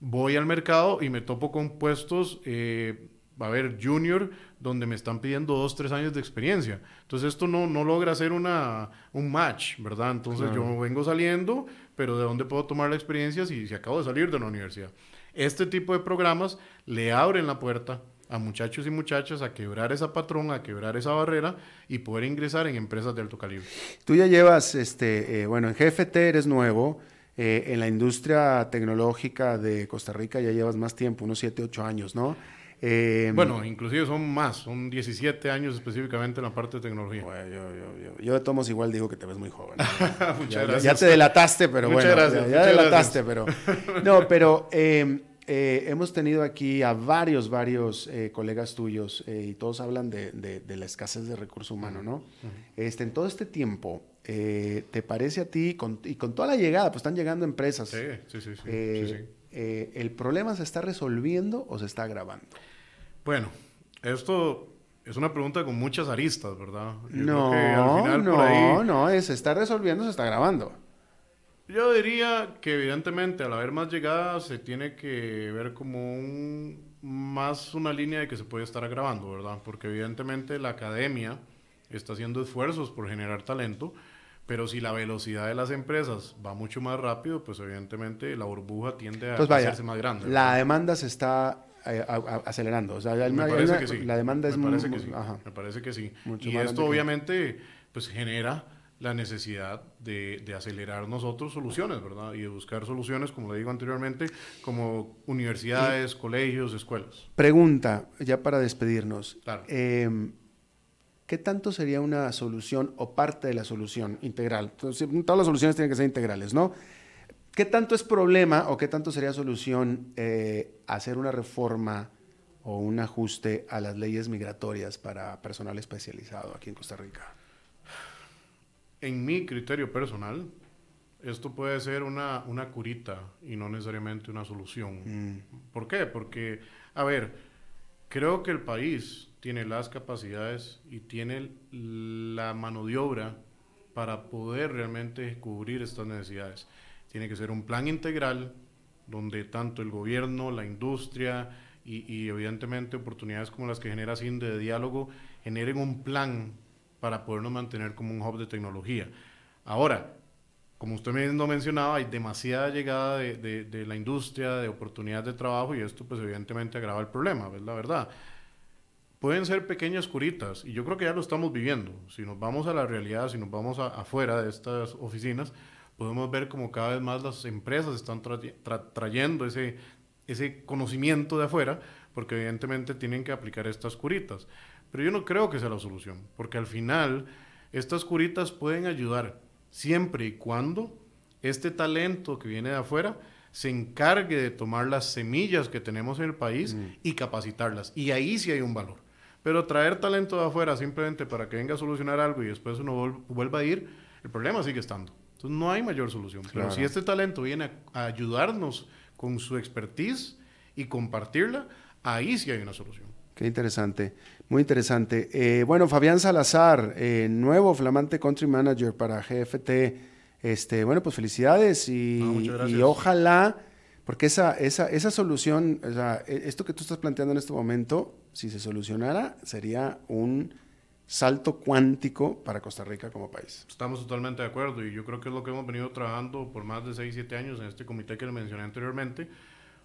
voy al mercado y me topo con puestos, eh, a ver, junior, donde me están pidiendo dos, tres años de experiencia. Entonces esto no, no logra ser una, un match, ¿verdad? Entonces yo vengo saliendo, pero ¿de dónde puedo tomar la experiencia si, si acabo de salir de la universidad? Este tipo de programas le abren la puerta a muchachos y muchachas a quebrar esa patrón, a quebrar esa barrera y poder ingresar en empresas de alto calibre. Tú ya llevas, este, eh, bueno, en GFT eres nuevo, eh, en la industria tecnológica de Costa Rica ya llevas más tiempo, unos 7, 8 años, ¿no? Eh, bueno, inclusive son más, son 17 años específicamente en la parte de tecnología. Bueno, yo, yo, yo, yo, de Tomos igual digo que te ves muy joven. Muchas ya, gracias. Ya te delataste, pero Muchas bueno. Gracias. Ya, delataste, pero... No, pero eh, eh, hemos tenido aquí a varios, varios eh, colegas tuyos eh, y todos hablan de, de, la escasez de recurso humano, ¿no? este, en todo este tiempo, ¿te parece a ti, con, y con toda la llegada, pues están llegando empresas? Sí, sí, sí. sí, ¿El problema se está resolviendo o se está agravando? Bueno, esto es una pregunta con muchas aristas, ¿verdad? no, no, no, se está resolviendo, se está agravando. Yo diría que evidentemente al haber más llegadas se tiene que ver como un, más una línea de que se puede estar agravando, ¿verdad? Porque evidentemente la academia está haciendo esfuerzos por generar talento, pero si la velocidad de las empresas va mucho más rápido, pues evidentemente la burbuja tiende a, hacerse más grande. La demanda se está eh, acelerando. O sea, me parece que sí. La demanda es parece que sí. Me parece que sí. y esto obviamente pues genera la necesidad de, de, acelerar nosotros soluciones, ¿verdad? Y de buscar soluciones, como le digo anteriormente, como universidades, colegios, escuelas. Pregunta, ya para despedirnos. Claro. Em, ¿Qué tanto sería una solución o parte de la solución integral? Entonces, todas las soluciones tienen que ser integrales, ¿no? ¿Qué tanto es problema o qué tanto sería solución eh, hacer una reforma o un ajuste a las leyes migratorias para personal especializado aquí en Costa Rica? en mi criterio personal, esto puede ser una, una curita y no necesariamente una solución. Mm. ¿Por qué? Porque, a ver, creo que el país tiene las capacidades y tiene la mano de obra para poder realmente cubrir estas necesidades. Tiene que ser un plan integral donde tanto el gobierno, la industria y, y evidentemente oportunidades como las que genera CINDE de diálogo generen un plan para podernos mantener como un hub de tecnología. Ahora, como usted mismo mencionaba, hay demasiada llegada de, de, la industria, de oportunidades de trabajo y esto pues evidentemente agrava el problema, es la verdad. Pueden ser pequeñas curitas y yo creo que ya lo estamos viviendo. Si nos vamos a la realidad, si nos vamos afuera de estas oficinas, podemos ver como cada vez más las empresas están trayendo ese, ese conocimiento de afuera porque evidentemente tienen que aplicar estas curitas. Pero yo no creo que sea la solución, porque al final estas curitas pueden ayudar siempre y cuando este talento que viene de afuera se encargue de tomar las semillas que tenemos en el país mm. y capacitarlas. Y ahí sí hay un valor. Pero traer talento de afuera simplemente para que venga a solucionar algo y después uno vuelva a ir, el problema sigue estando. Entonces no hay mayor solución. Pero si este talento viene a ayudarnos con su expertise y compartirla, ahí sí hay una solución. Qué interesante. Muy interesante. Eh, bueno, Fabián Salazar, eh, nuevo flamante country manager para GFT. Este, bueno, pues felicidades y, ojalá, porque esa, esa, esa solución, o sea, e, esto que tú estás planteando en este momento, si se solucionara, sería un salto cuántico para Costa Rica como país. Estamos totalmente de acuerdo y yo creo que es lo que hemos venido trabajando por más de 6, 7 años en este comité que le mencioné anteriormente,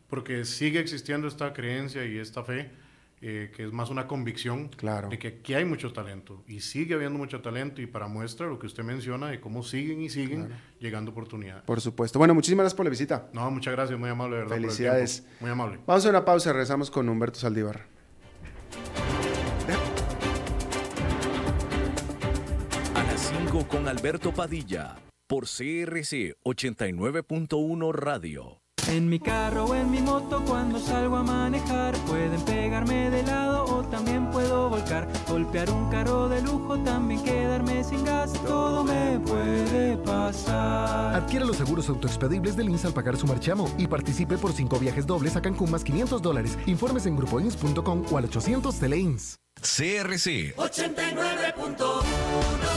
porque sigue existiendo esta creencia y esta fe eh, que es más una convicción claro. de que aquí hay mucho talento y sigue habiendo mucho talento y para muestra lo que usted menciona de cómo siguen y siguen llegando oportunidades. Por supuesto. Bueno, muchísimas gracias por la visita. No, muchas gracias, muy amable, de verdad. Felicidades. muy amable. Vamos a una pausa, regresamos con Humberto Saldívar. 5 con Alberto Padilla, por CRC 89.1 Radio. En mi carro o en mi moto cuando salgo a manejar pueden pegarme de lado o también puedo volcar, golpear un carro de lujo, también quedarme sin gas, todo me puede pasar. Adquiere los seguros autoexpedibles del INS al pagar su marchamo y participe por cinco viajes dobles a Cancún más 500 dólares. Informes en grupoins.com o al 800 Teleins. CRC 89.1 Radio.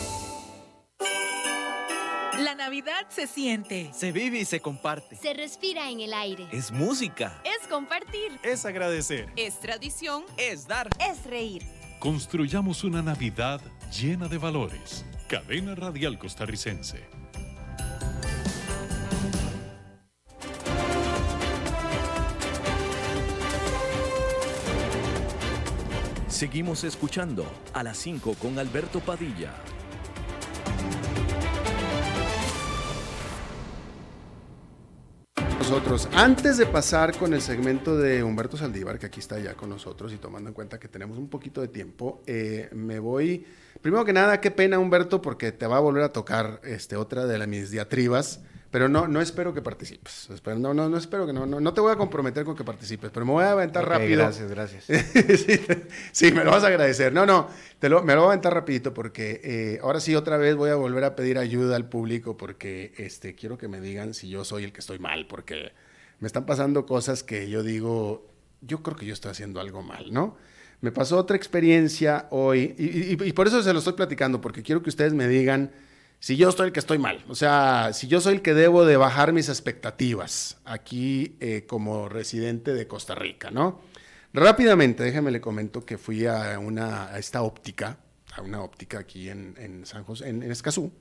La Navidad se siente. Se vive y se comparte. Se respira en el aire. Es música. Es compartir. Es agradecer. Es tradición. Es dar. Es reír. Construyamos una Navidad llena de valores. Cadena Radial Costarricense. Seguimos escuchando a las 5 con Alberto Padilla. Antes de pasar con el segmento de Humberto Saldívar, que aquí está ya con nosotros y tomando en cuenta que tenemos un poquito de tiempo, eh, me voy. Primero que nada, qué pena, Humberto, porque te va a volver a tocar este, otra de las mis diatribas pero no, no espero que participes. No, no, no espero que no, no, te voy a comprometer con que participes, pero me voy a aventar rápido. Gracias, gracias. sí, me lo vas a agradecer. No, no, te lo, me lo voy a aventar rapidito porque eh, ahora sí otra vez voy a volver a pedir ayuda al público porque este, quiero que me digan si yo soy el que estoy mal, porque me están pasando cosas que yo digo, yo creo que yo estoy haciendo algo mal, ¿no? Me pasó otra experiencia hoy y, y por eso se lo estoy platicando, porque quiero que ustedes me digan si yo soy el que estoy mal, o sea, si yo soy el que debo de bajar mis expectativas aquí eh, como residente de Costa Rica, ¿no? Rápidamente, déjeme le comento que fui a, una, a esta óptica, a una óptica aquí en, San José, en, Escazú,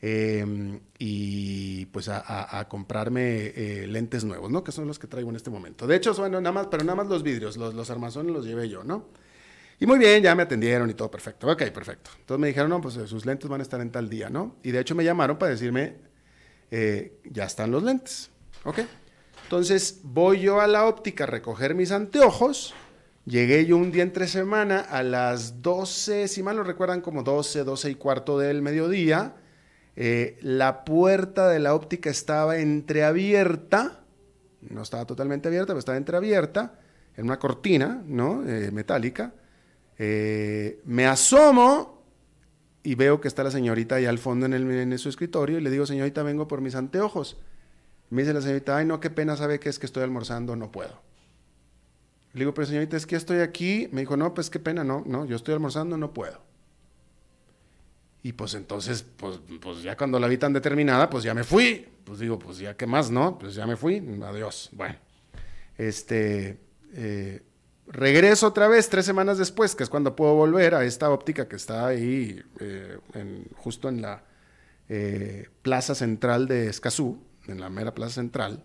em, y pues a, comprarme eh, lentes nuevos, ¿no? Que son los que traigo en este momento. De hecho, bueno, nada más, pero nada más los vidrios, los, los armazones los llevé yo, ¿no? Y muy bien, ya me atendieron y todo perfecto. Ok, perfecto. Entonces me dijeron, no, pues eh, sus lentes van a estar en tal día, ¿no? Y de hecho me llamaron para decirme, eh, ya están los lentes. Ok. Entonces voy yo a la óptica a recoger mis anteojos. Llegué yo un día entre semana a las 12, si mal no recuerdan, como 12, 12 y cuarto del mediodía. Eh, la puerta de la óptica estaba entreabierta. No estaba totalmente abierta, pero estaba entreabierta. En una cortina, ¿no? metálica. Eh, me asomo y veo que está la señorita ahí al fondo en su escritorio y le digo, señorita, vengo por mis anteojos. Me dice la señorita, ay, no, qué pena, sabe que es que estoy almorzando, no puedo. Le digo, pero señorita, es que estoy aquí. Me dijo, no, pues qué pena, no, no, yo estoy almorzando, no puedo. Y pues entonces, pues, pues ya cuando la vi tan determinada, pues ya me fui. Pues digo, pues ya qué más, ¿no? Pues ya me fui, adiós. Bueno, este, eh, Regreso otra vez tres semanas después, que es cuando puedo volver a esta óptica que está ahí eh, justo en la eh, plaza central de Escazú, en la mera plaza central.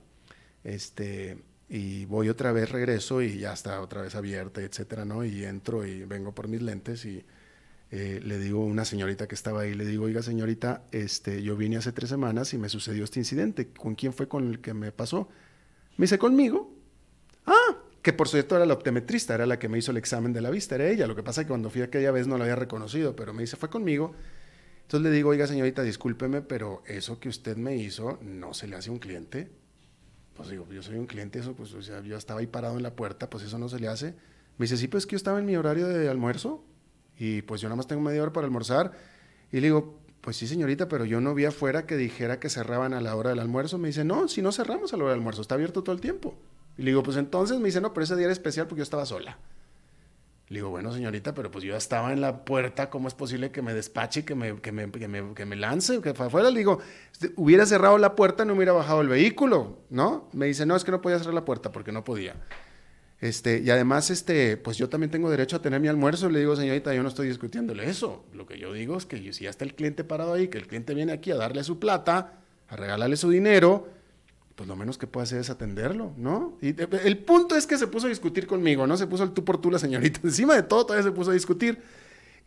Este, y voy otra vez, regreso y ya está otra vez abierta, etcétera, ¿no? Y entro y vengo por mis lentes y eh, le digo a una señorita que estaba ahí, le digo, oiga señorita, este, yo vine hace tres semanas y me sucedió este incidente. ¿Con quién fue con el que me pasó? Me dice, conmigo. Ah, que por cierto era la optometrista, era la que me hizo el examen de la vista, era ella. Lo que pasa es que cuando fui aquella vez no la había reconocido, pero me dice, fue conmigo. Entonces le digo, oiga señorita, discúlpeme, pero eso que usted me hizo no se le hace a un cliente. Pues digo, yo soy un cliente, eso, pues yo estaba ahí parado en la puerta, pues eso no se le hace. Me dice, sí, pues que yo estaba en mi horario de almuerzo y pues yo nada más tengo media hora para almorzar. Y le digo, pues sí, señorita, pero yo no vi afuera que dijera que cerraban a la hora del almuerzo. Me dice, no, si no cerramos a la hora del almuerzo, está abierto todo el tiempo. Y le digo, pues entonces me dice, no, pero ese día era especial porque yo estaba sola. Le digo, bueno, señorita, pero pues yo estaba en la puerta, ¿cómo es posible que me despache, que me, que me, que me, que me lance, que afuera? Le digo, este, hubiera cerrado la puerta, no hubiera bajado el vehículo, ¿no? Me dice, no, es que no podía cerrar la puerta porque no podía. Este, y además, este, pues yo también tengo derecho a tener mi almuerzo. Le digo, señorita, yo no estoy discutiéndole eso. Lo que yo digo es que si ya está el cliente parado ahí, que el cliente viene aquí a darle su plata, a regalarle su dinero, pues lo menos que puede hacer es atenderlo, ¿no? Y el punto es que se puso a discutir conmigo, ¿no? Se puso el tú por tú la señorita. Encima de todo, todavía se puso a discutir.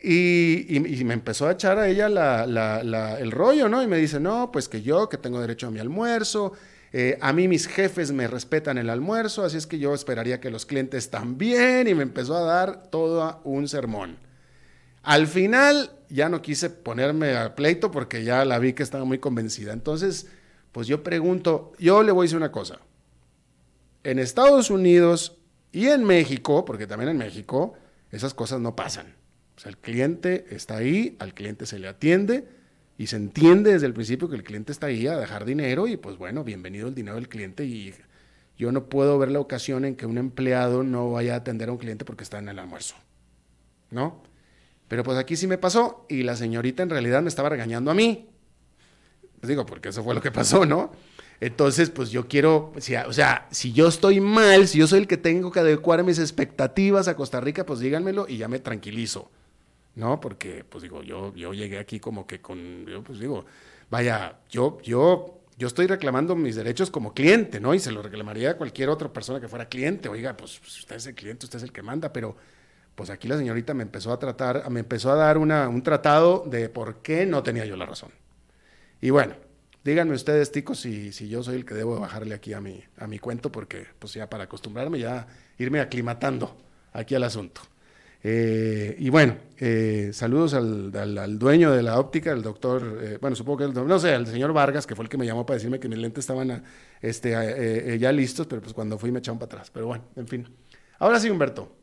Y, me empezó a echar a ella el rollo, ¿no? Y me dice, no, pues que yo, que tengo derecho a mi almuerzo, eh, a mí mis jefes me respetan el almuerzo, así es que yo esperaría que los clientes también. Y me empezó a dar todo un sermón. Al final ya no quise ponerme a pleito porque ya la vi que estaba muy convencida. Entonces pues yo pregunto, yo le voy a decir una cosa. En Estados Unidos Y en México, porque también en México, esas cosas no pasan. O sea, el cliente está ahí, al cliente se le atiende y se entiende desde el principio que el cliente está ahí a dejar dinero y pues bueno, bienvenido el dinero del cliente y yo no puedo ver la ocasión en que un empleado no vaya a atender a un cliente porque está en el almuerzo. ¿No? Pero pues aquí sí me pasó y la señorita en realidad me estaba regañando a mí. Pues digo, porque eso fue lo que pasó, ¿no? Entonces, pues yo quiero, o sea, si yo estoy mal, si yo soy el que tengo que adecuar mis expectativas a Costa Rica, pues díganmelo y ya me tranquilizo, ¿no? Porque, pues digo, yo, yo llegué aquí como que con, yo pues digo, vaya, yo, yo, yo estoy reclamando mis derechos como cliente, ¿no? Y se lo reclamaría a cualquier otra persona que fuera cliente. Oiga, pues, pues usted es el cliente, usted es el que manda, pero pues aquí la señorita me empezó a tratar, me empezó a dar una, un tratado de por qué no tenía yo la razón. Y bueno, Díganme ustedes, ticos, si, si yo soy el que debo bajarle aquí a mi, a mi cuento, porque pues ya para acostumbrarme, ya irme aclimatando aquí al asunto. Eh, y bueno, eh, saludos al, al, dueño de la óptica, el doctor, eh, bueno, supongo que, el, no sé, el señor Vargas, que fue el que me llamó para decirme que mis lentes estaban este, ya listos, pero pues cuando fui me echaron para atrás. Pero bueno, en fin. Ahora sí, Humberto,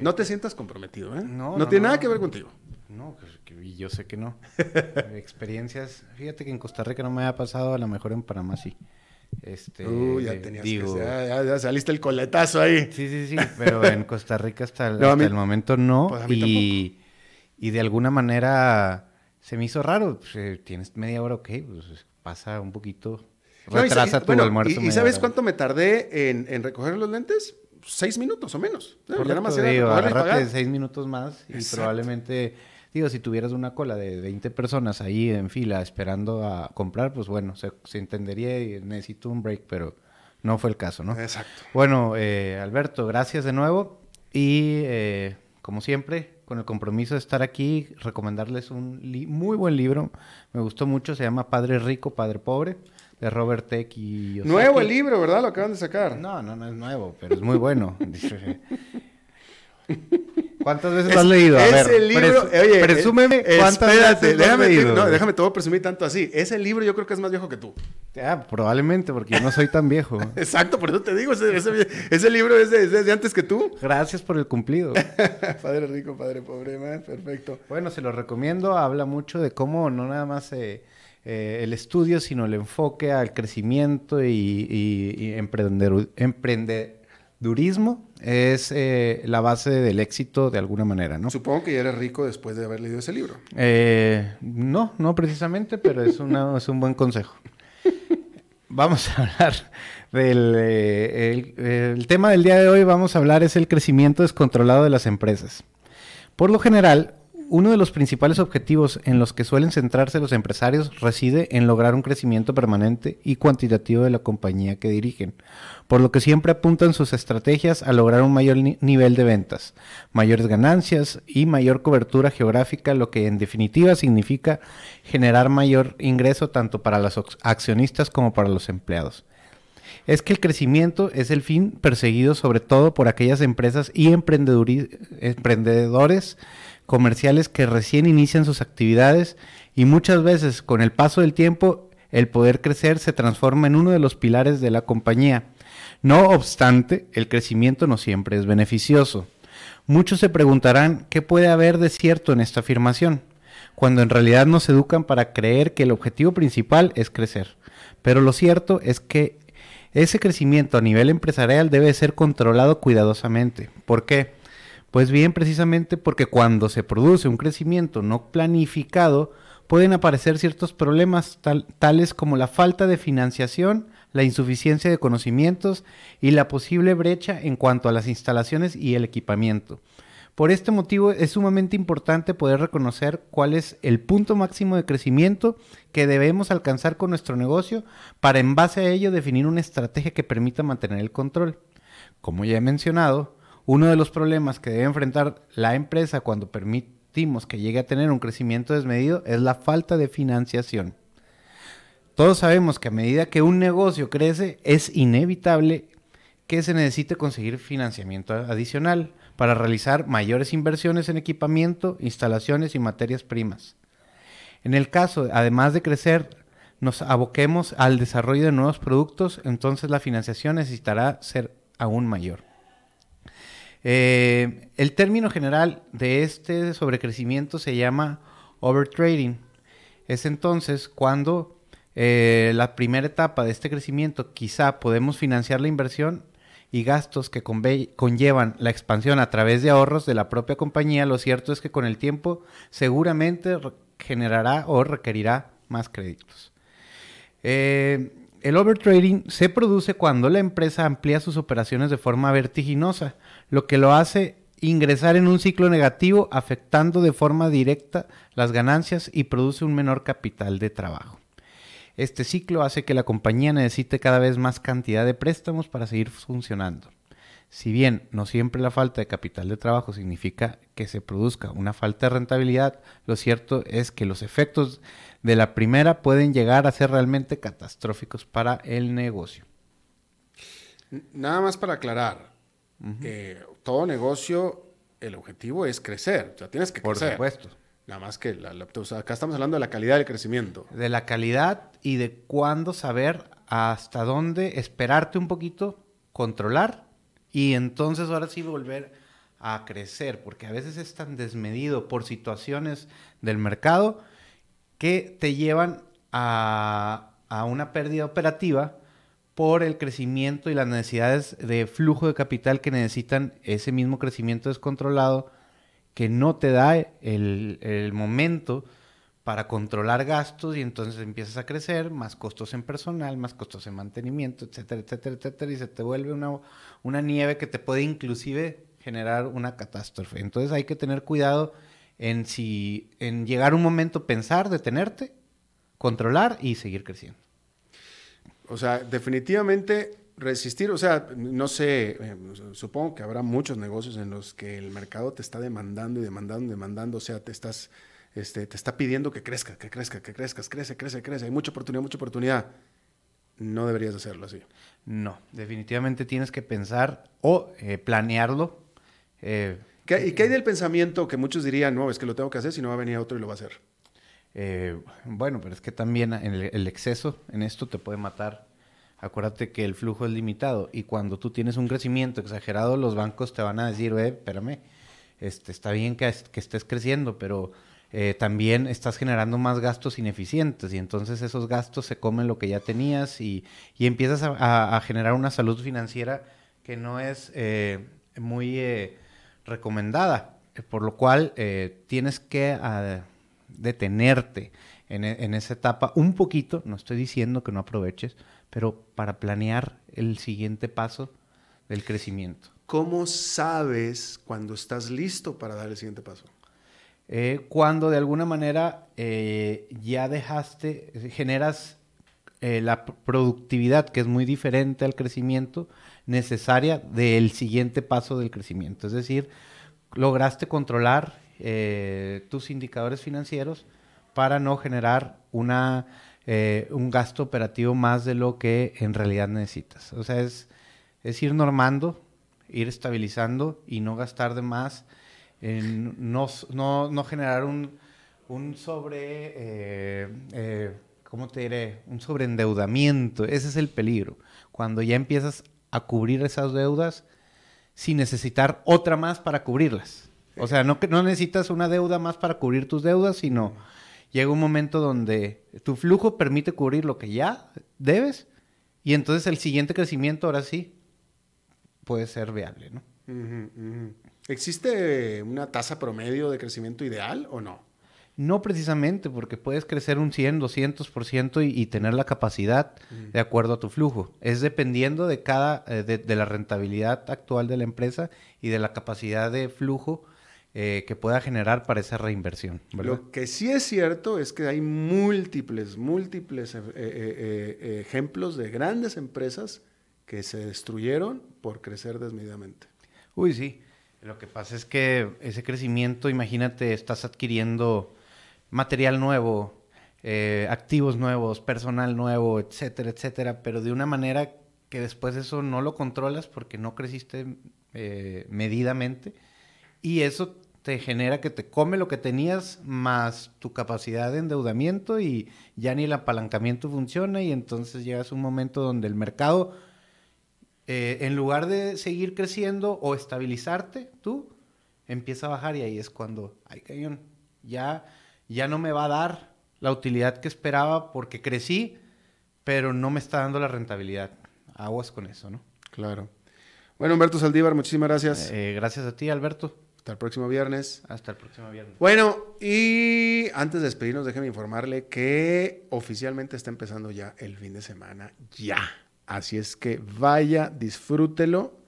no te sientas comprometido, ¿eh? No, no, tiene nada que ver contigo. No, pues, yo sé que no. Experiencias, fíjate que en Costa Rica no me ha pasado, a lo mejor en Panamá sí. Este, uh, ya tenías que, ya, saliste el coletazo ahí. Sí, sí, sí, pero en Costa Rica hasta el, momento no. Pues y, y, de alguna manera se me hizo raro. Pues, eh, tienes media hora, ok, pues pasa un poquito. Retrasa tu almuerzo. ¿Y, sabes cuánto me tardé en, en recoger los lentes? Seis minutos o menos. Por ya nada más digo, seis minutos más y probablemente Digo, si tuvieras una cola de 20 personas ahí en fila esperando a comprar, pues bueno, se, entendería y necesito un break, pero no fue el caso, ¿no? Exacto. Bueno, eh, Alberto, gracias de nuevo y eh, como siempre, con el compromiso de estar aquí, recomendarles un muy buen libro, me gustó mucho, se llama Padre Rico, Padre Pobre de Robert Tech y... Nuevo el libro, ¿verdad? Lo acaban de sacar. No, no, no es nuevo, pero es muy bueno. ¿Cuántas veces lo has leído? A ese libro, oye, presúmeme cuántas espérate, veces déjame, leído. No, déjame, te voy a presumir tanto así. Ese libro yo creo que es más viejo que tú. Ah, probablemente, porque yo no soy tan viejo. Exacto, por eso te digo, ese, ese, libro es de, antes que tú. Gracias por el cumplido. padre rico, padre pobre, man. perfecto. Bueno, se lo recomiendo, habla mucho de cómo no nada más eh, eh, el estudio, sino el enfoque al crecimiento y, y, y emprender, emprender durismo es eh, la base del éxito de alguna manera, ¿no? Supongo que ya eres rico después de haber leído ese libro. Eh, no, no precisamente, pero es, una, es un buen consejo. Vamos a hablar del el tema del día de hoy, vamos a hablar es el crecimiento descontrolado de las empresas. Por lo general, uno de los principales objetivos en los que suelen centrarse los empresarios reside en lograr un crecimiento permanente y cuantitativo de la compañía que dirigen, por lo que siempre apuntan sus estrategias a lograr un mayor nivel de ventas, mayores ganancias y mayor cobertura geográfica, lo que en definitiva significa generar mayor ingreso tanto para los accionistas como para los empleados. Es que el crecimiento es el fin perseguido sobre todo por aquellas empresas y emprendedores comerciales que recién inician sus actividades y muchas veces con el paso del tiempo el poder crecer se transforma en uno de los pilares de la compañía. No obstante, el crecimiento no siempre es beneficioso. Muchos se preguntarán qué puede haber de cierto en esta afirmación, cuando en realidad nos educan para creer que el objetivo principal es crecer. Pero lo cierto es que ese crecimiento a nivel empresarial debe ser controlado cuidadosamente. ¿Por qué? Pues bien, precisamente porque cuando se produce un crecimiento no planificado, pueden aparecer ciertos problemas tales como la falta de financiación, la insuficiencia de conocimientos y la posible brecha en cuanto a las instalaciones y el equipamiento. Por este motivo es sumamente importante poder reconocer cuál es el punto máximo de crecimiento que debemos alcanzar con nuestro negocio para en base a ello definir una estrategia que permita mantener el control. Como ya he mencionado, uno de los problemas que debe enfrentar la empresa cuando permitimos que llegue a tener un crecimiento desmedido es la falta de financiación. Todos sabemos que a medida que un negocio crece es inevitable que se necesite conseguir financiamiento adicional para realizar mayores inversiones en equipamiento, instalaciones y materias primas. En el caso, además de crecer, nos aboquemos al desarrollo de nuevos productos, entonces la financiación necesitará ser aún mayor. Eh, el término general de este sobrecrecimiento se llama overtrading. Es entonces cuando eh, la primera etapa de este crecimiento quizá podemos financiar la inversión y gastos que conllevan la expansión a través de ahorros de la propia compañía, lo cierto es que con el tiempo seguramente generará o requerirá más créditos. Eh, el overtrading se produce cuando la empresa amplía sus operaciones de forma vertiginosa, lo que lo hace ingresar en un ciclo negativo afectando de forma directa las ganancias y produce un menor capital de trabajo. Este ciclo hace que la compañía necesite cada vez más cantidad de préstamos para seguir funcionando. Si bien no siempre la falta de capital de trabajo significa que se produzca una falta de rentabilidad, lo cierto es que los efectos de la primera pueden llegar a ser realmente catastróficos para el negocio. Nada más para aclarar, eh, todo negocio, el objetivo es crecer, o sea, tienes que crecer. Por supuesto. Nada más que acá estamos hablando de la calidad del crecimiento. De la calidad y de cuándo saber hasta dónde esperarte un poquito, controlar y entonces ahora sí volver a crecer, porque a veces es tan desmedido por situaciones del mercado que te llevan a, una pérdida operativa por el crecimiento y las necesidades de flujo de capital que necesitan ese mismo crecimiento descontrolado que no te da el, el, momento para controlar gastos y entonces empiezas a crecer, más costos en personal, más costos en mantenimiento, etcétera, etcétera, etcétera, y se te vuelve una, una nieve que te puede inclusive generar una catástrofe. Entonces hay que tener cuidado en si en llegar un momento pensar, detenerte, controlar y seguir creciendo. O sea, definitivamente resistir, o sea, no sé, eh, supongo que habrá muchos negocios en los que el mercado te está demandando y demandando, y demandando, o sea, te estás este, te está pidiendo que crezca, que crezca, que crezcas, crece, crece, crece, hay mucha oportunidad, mucha oportunidad. No deberías hacerlo así. No, definitivamente tienes que pensar o eh, planearlo. Eh, ¿Y qué hay del pensamiento que muchos dirían, no, es que lo tengo que hacer, si no va a venir otro y lo va a hacer? Eh, bueno, pero es que también el, exceso en esto te puede matar. Acuérdate que el flujo es limitado y cuando tú tienes un crecimiento exagerado, los bancos te van a decir, eh, espérame, este, está bien que, estés creciendo, pero eh, también estás generando más gastos ineficientes y entonces esos gastos se comen lo que ya tenías y, empiezas a, generar una salud financiera que no es eh, muy recomendada, por lo cual tienes que ah, detenerte e, en, esa etapa un poquito, no estoy diciendo que no aproveches, pero para planear el siguiente paso del crecimiento. ¿Cómo sabes cuando estás listo para dar el siguiente paso? Eh, cuando de alguna manera ya dejaste, generas la productividad, que es muy diferente al crecimiento, necesaria del siguiente paso del crecimiento. Es decir, lograste controlar eh, tus indicadores financieros para no generar una, eh, un gasto operativo más de lo que en realidad necesitas. O sea, es, es ir normando, ir estabilizando y no gastar de más, no, no, no, generar un, un sobre, eh, ¿cómo te diré? Un sobreendeudamiento. Ese es el peligro. Cuando ya empiezas a cubrir esas deudas sin necesitar otra más para cubrirlas. O sea, no, no necesitas una deuda más para cubrir tus deudas, sino llega un momento donde tu flujo permite cubrir lo que ya debes y entonces el siguiente crecimiento ahora sí puede ser viable, ¿no? ¿Existe una tasa promedio de crecimiento ideal o no? No precisamente, porque puedes crecer un 100, 200% y, y tener la capacidad de acuerdo a tu flujo. Es dependiendo de cada, eh, de, la rentabilidad actual de la empresa y de la capacidad de flujo eh, que pueda generar para esa reinversión. Lo que sí es cierto es que hay múltiples, múltiples eh, ejemplos de grandes empresas que se destruyeron por crecer desmedidamente. Uy, sí. Lo que pasa es que ese crecimiento, imagínate, estás adquiriendo material nuevo, eh, activos nuevos, personal nuevo, etcétera, etcétera, pero de una manera que después eso no lo controlas porque no creciste eh, medidamente y eso te genera que te come lo que tenías más tu capacidad de endeudamiento y ya ni el apalancamiento funciona y entonces llegas a un momento donde el mercado eh, en lugar de seguir creciendo o estabilizarte, tú empieza a bajar y ahí es cuando, ay, cañón, ya, ya no me va a dar la utilidad que esperaba porque crecí, pero no me está dando la rentabilidad. Aguas con eso, ¿no? Claro. Bueno, Humberto Saldívar, muchísimas gracias. Eh, gracias a ti, Alberto. Hasta el próximo viernes. Hasta el próximo viernes. Bueno, y antes de despedirnos, déjeme informarle que oficialmente está empezando ya el fin de semana. Ya. Así es que vaya, disfrútelo,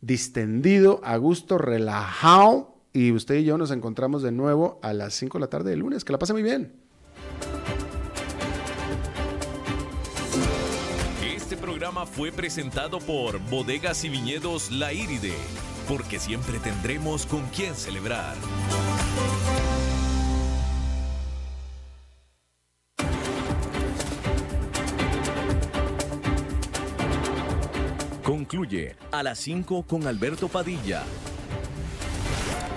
distendido, a gusto, relajado. Y usted y yo nos encontramos de nuevo a las 5 de la tarde del lunes. Que la pase muy bien. Este programa fue presentado por Bodegas y Viñedos La Iride, porque siempre tendremos con quién celebrar. Concluye a las 5 con Alberto Padilla.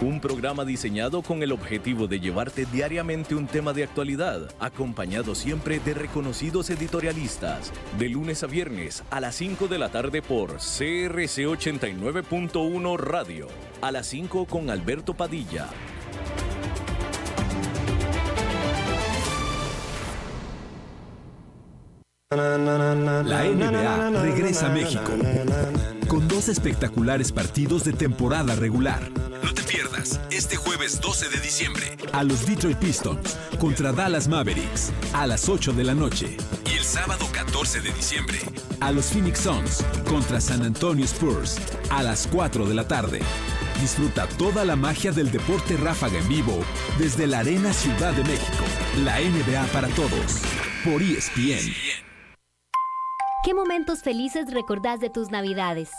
Un programa diseñado con el objetivo de llevarte diariamente un tema de actualidad, acompañado siempre de reconocidos editorialistas, de lunes a viernes a las 5 de la tarde por CRC 89.1 Radio, a las 5 con Alberto Padilla. La NBA regresa a México con dos espectaculares partidos de temporada regular. No te este jueves 12 de diciembre a los Detroit Pistons contra Dallas Mavericks a las 8 de la noche y el sábado 14 de diciembre a los Phoenix Suns contra San Antonio Spurs a las 4 de la tarde. Disfruta toda la magia del deporte ráfaga en vivo desde la Arena Ciudad de México. La NBA para todos por ESPN. ¿Qué momentos felices recordás de tus navidades?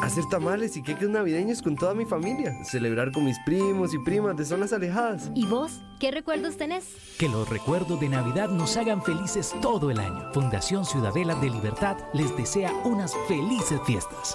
Hacer tamales y queques navideños con toda mi familia. Celebrar con mis primos y primas de zonas alejadas. ¿Y vos? ¿Qué recuerdos tenés? Que los recuerdos de Navidad nos hagan felices todo el año. Fundación Ciudadela de Libertad les desea unas felices fiestas.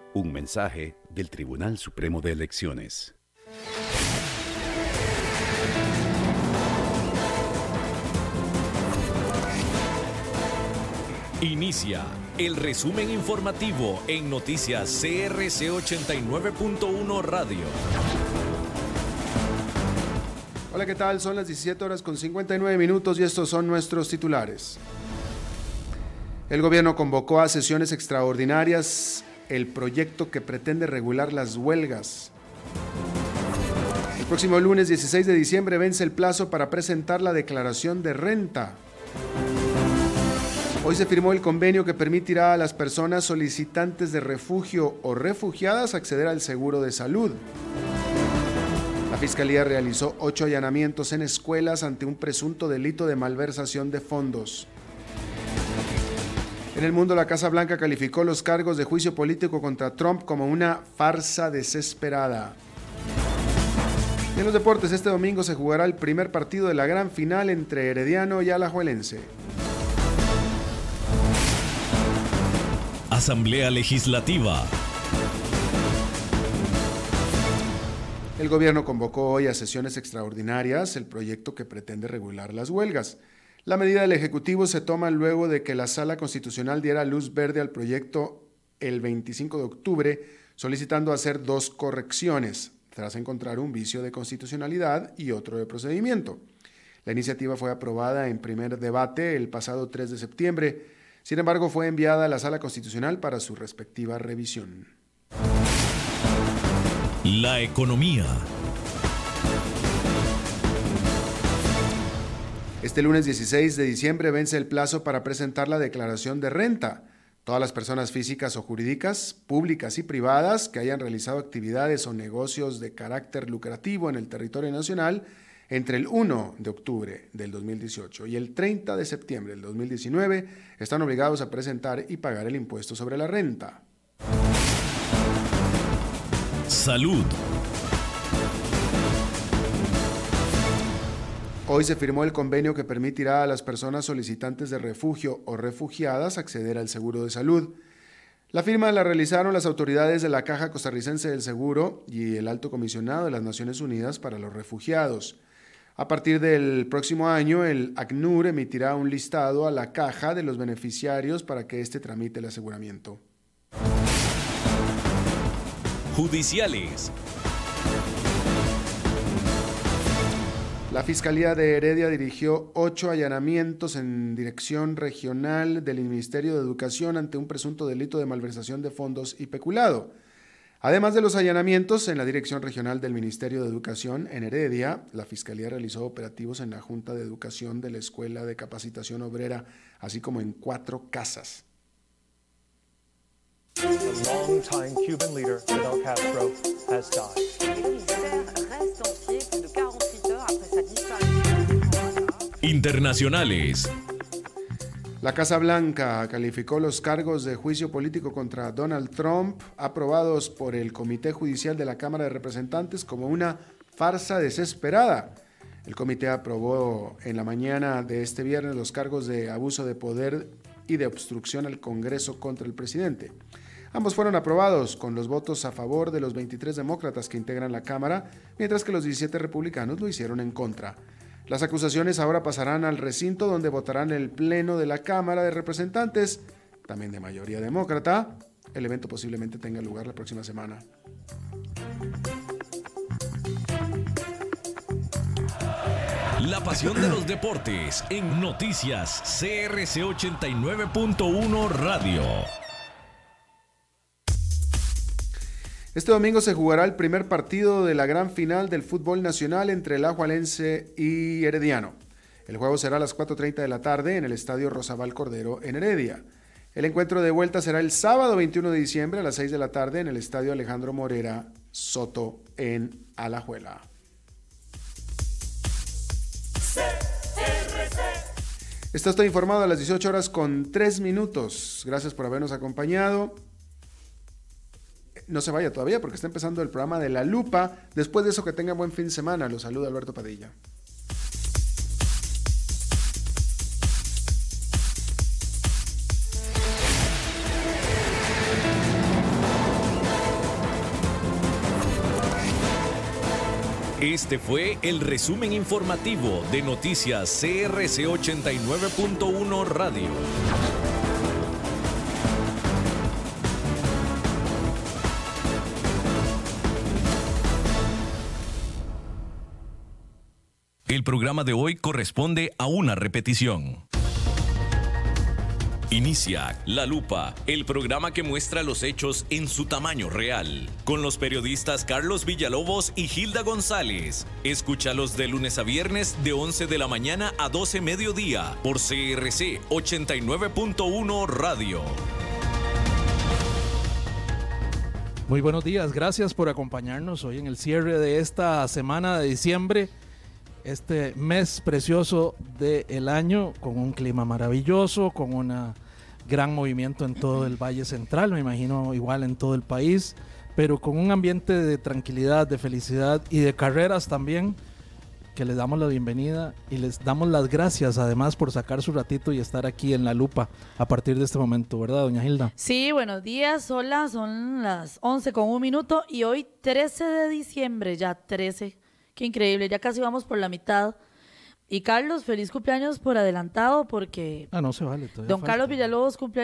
Un mensaje del Tribunal Supremo de Elecciones. Inicia el resumen informativo en noticias CRC 89.1 Radio. Hola, ¿qué tal? Son las 17 horas con 59 minutos y estos son nuestros titulares. El gobierno convocó a sesiones extraordinarias el proyecto que pretende regular las huelgas. El próximo lunes 16 de diciembre vence el plazo para presentar la declaración de renta. Hoy se firmó el convenio que permitirá a las personas solicitantes de refugio o refugiadas acceder al seguro de salud. La Fiscalía realizó ocho allanamientos en escuelas ante un presunto delito de malversación de fondos. En el mundo, la Casa Blanca calificó los cargos de juicio político contra Trump como una farsa desesperada. En los deportes, este domingo se jugará el primer partido de la gran final entre Herediano y Alajuelense. Asamblea Legislativa. El gobierno convocó hoy a sesiones extraordinarias el proyecto que pretende regular las huelgas. La medida del Ejecutivo se toma luego de que la Sala Constitucional diera luz verde al proyecto el 25 de octubre, solicitando hacer dos correcciones, tras encontrar un vicio de constitucionalidad y otro de procedimiento. La iniciativa fue aprobada en primer debate el pasado 3 de septiembre, sin embargo fue enviada a la Sala Constitucional para su respectiva revisión. La economía. Este lunes 16 de diciembre vence el plazo para presentar la declaración de renta. Todas las personas físicas o jurídicas, públicas y privadas que hayan realizado actividades o negocios de carácter lucrativo en el territorio nacional entre el 1 de octubre del 2018 y el 30 de septiembre del 2019 están obligados a presentar y pagar el impuesto sobre la renta. Salud. Hoy se firmó el convenio que permitirá a las personas solicitantes de refugio o refugiadas acceder al seguro de salud. La firma la realizaron las autoridades de la Caja Costarricense del Seguro y el Alto Comisionado de las Naciones Unidas para los Refugiados. A partir del próximo año, el ACNUR emitirá un listado a la caja de los beneficiarios para que éste tramite el aseguramiento. Judiciales. La Fiscalía de Heredia dirigió ocho allanamientos en dirección regional del Ministerio de Educación ante un presunto delito de malversación de fondos y peculado. Además de los allanamientos en la Dirección Regional del Ministerio de Educación en Heredia, la Fiscalía realizó operativos en la Junta de Educación de la Escuela de Capacitación Obrera, así como en cuatro casas. Internacionales. La Casa Blanca calificó los cargos de juicio político contra Donald Trump aprobados por el Comité Judicial de la Cámara de Representantes como una farsa desesperada. El comité aprobó en la mañana de este viernes los cargos de abuso de poder y de obstrucción al Congreso contra el presidente. Ambos fueron aprobados con los votos a favor de los 23 demócratas que integran la Cámara, mientras que los 17 republicanos lo hicieron en contra. Las acusaciones ahora pasarán al recinto donde votarán el Pleno de la Cámara de Representantes, también de mayoría demócrata. El evento posiblemente tenga lugar la próxima semana. La pasión de los deportes en noticias CRC 89.1 Radio. Este domingo se jugará el primer partido de la gran final del fútbol nacional entre el Ajualense y Herediano. El juego será a las 4.30 de la tarde en el Estadio Rosabal Cordero en Heredia. El encuentro de vuelta será el sábado 21 de diciembre a las 6 de la tarde en el Estadio Alejandro Morera Soto en Alajuela. Está usted informado a las 18 horas con 3 minutos. Gracias por habernos acompañado no se vaya todavía porque está empezando el programa de La Lupa. Después de eso, que tenga buen fin de semana. Los saluda Alberto Padilla. Este fue el resumen informativo de Noticias CRC 89.1 Radio. El programa de hoy corresponde a una repetición. Inicia La Lupa, el programa que muestra los hechos en su tamaño real, con los periodistas Carlos Villalobos y Hilda González. Escúchalos de lunes a viernes de 11 de la mañana a 12 mediodía por CRC 89.1 Radio. Muy buenos días, gracias por acompañarnos hoy en el cierre de esta semana de diciembre este mes precioso del año con un clima maravilloso, con un gran movimiento en todo el Valle Central, me imagino igual en todo el país, pero con un ambiente de tranquilidad, de felicidad y de carreras también, que les damos la bienvenida y les damos las gracias además por sacar su ratito y estar aquí en la lupa a partir de este momento, ¿verdad, doña Hilda? Sí, buenos días, hola, son las 11 con un minuto y hoy 13 de diciembre, ya 13 Qué increíble, ya casi vamos por la mitad. Y Carlos, feliz cumpleaños por adelantado porque... Ah, no se vale. Don Carlos Villalobos cumple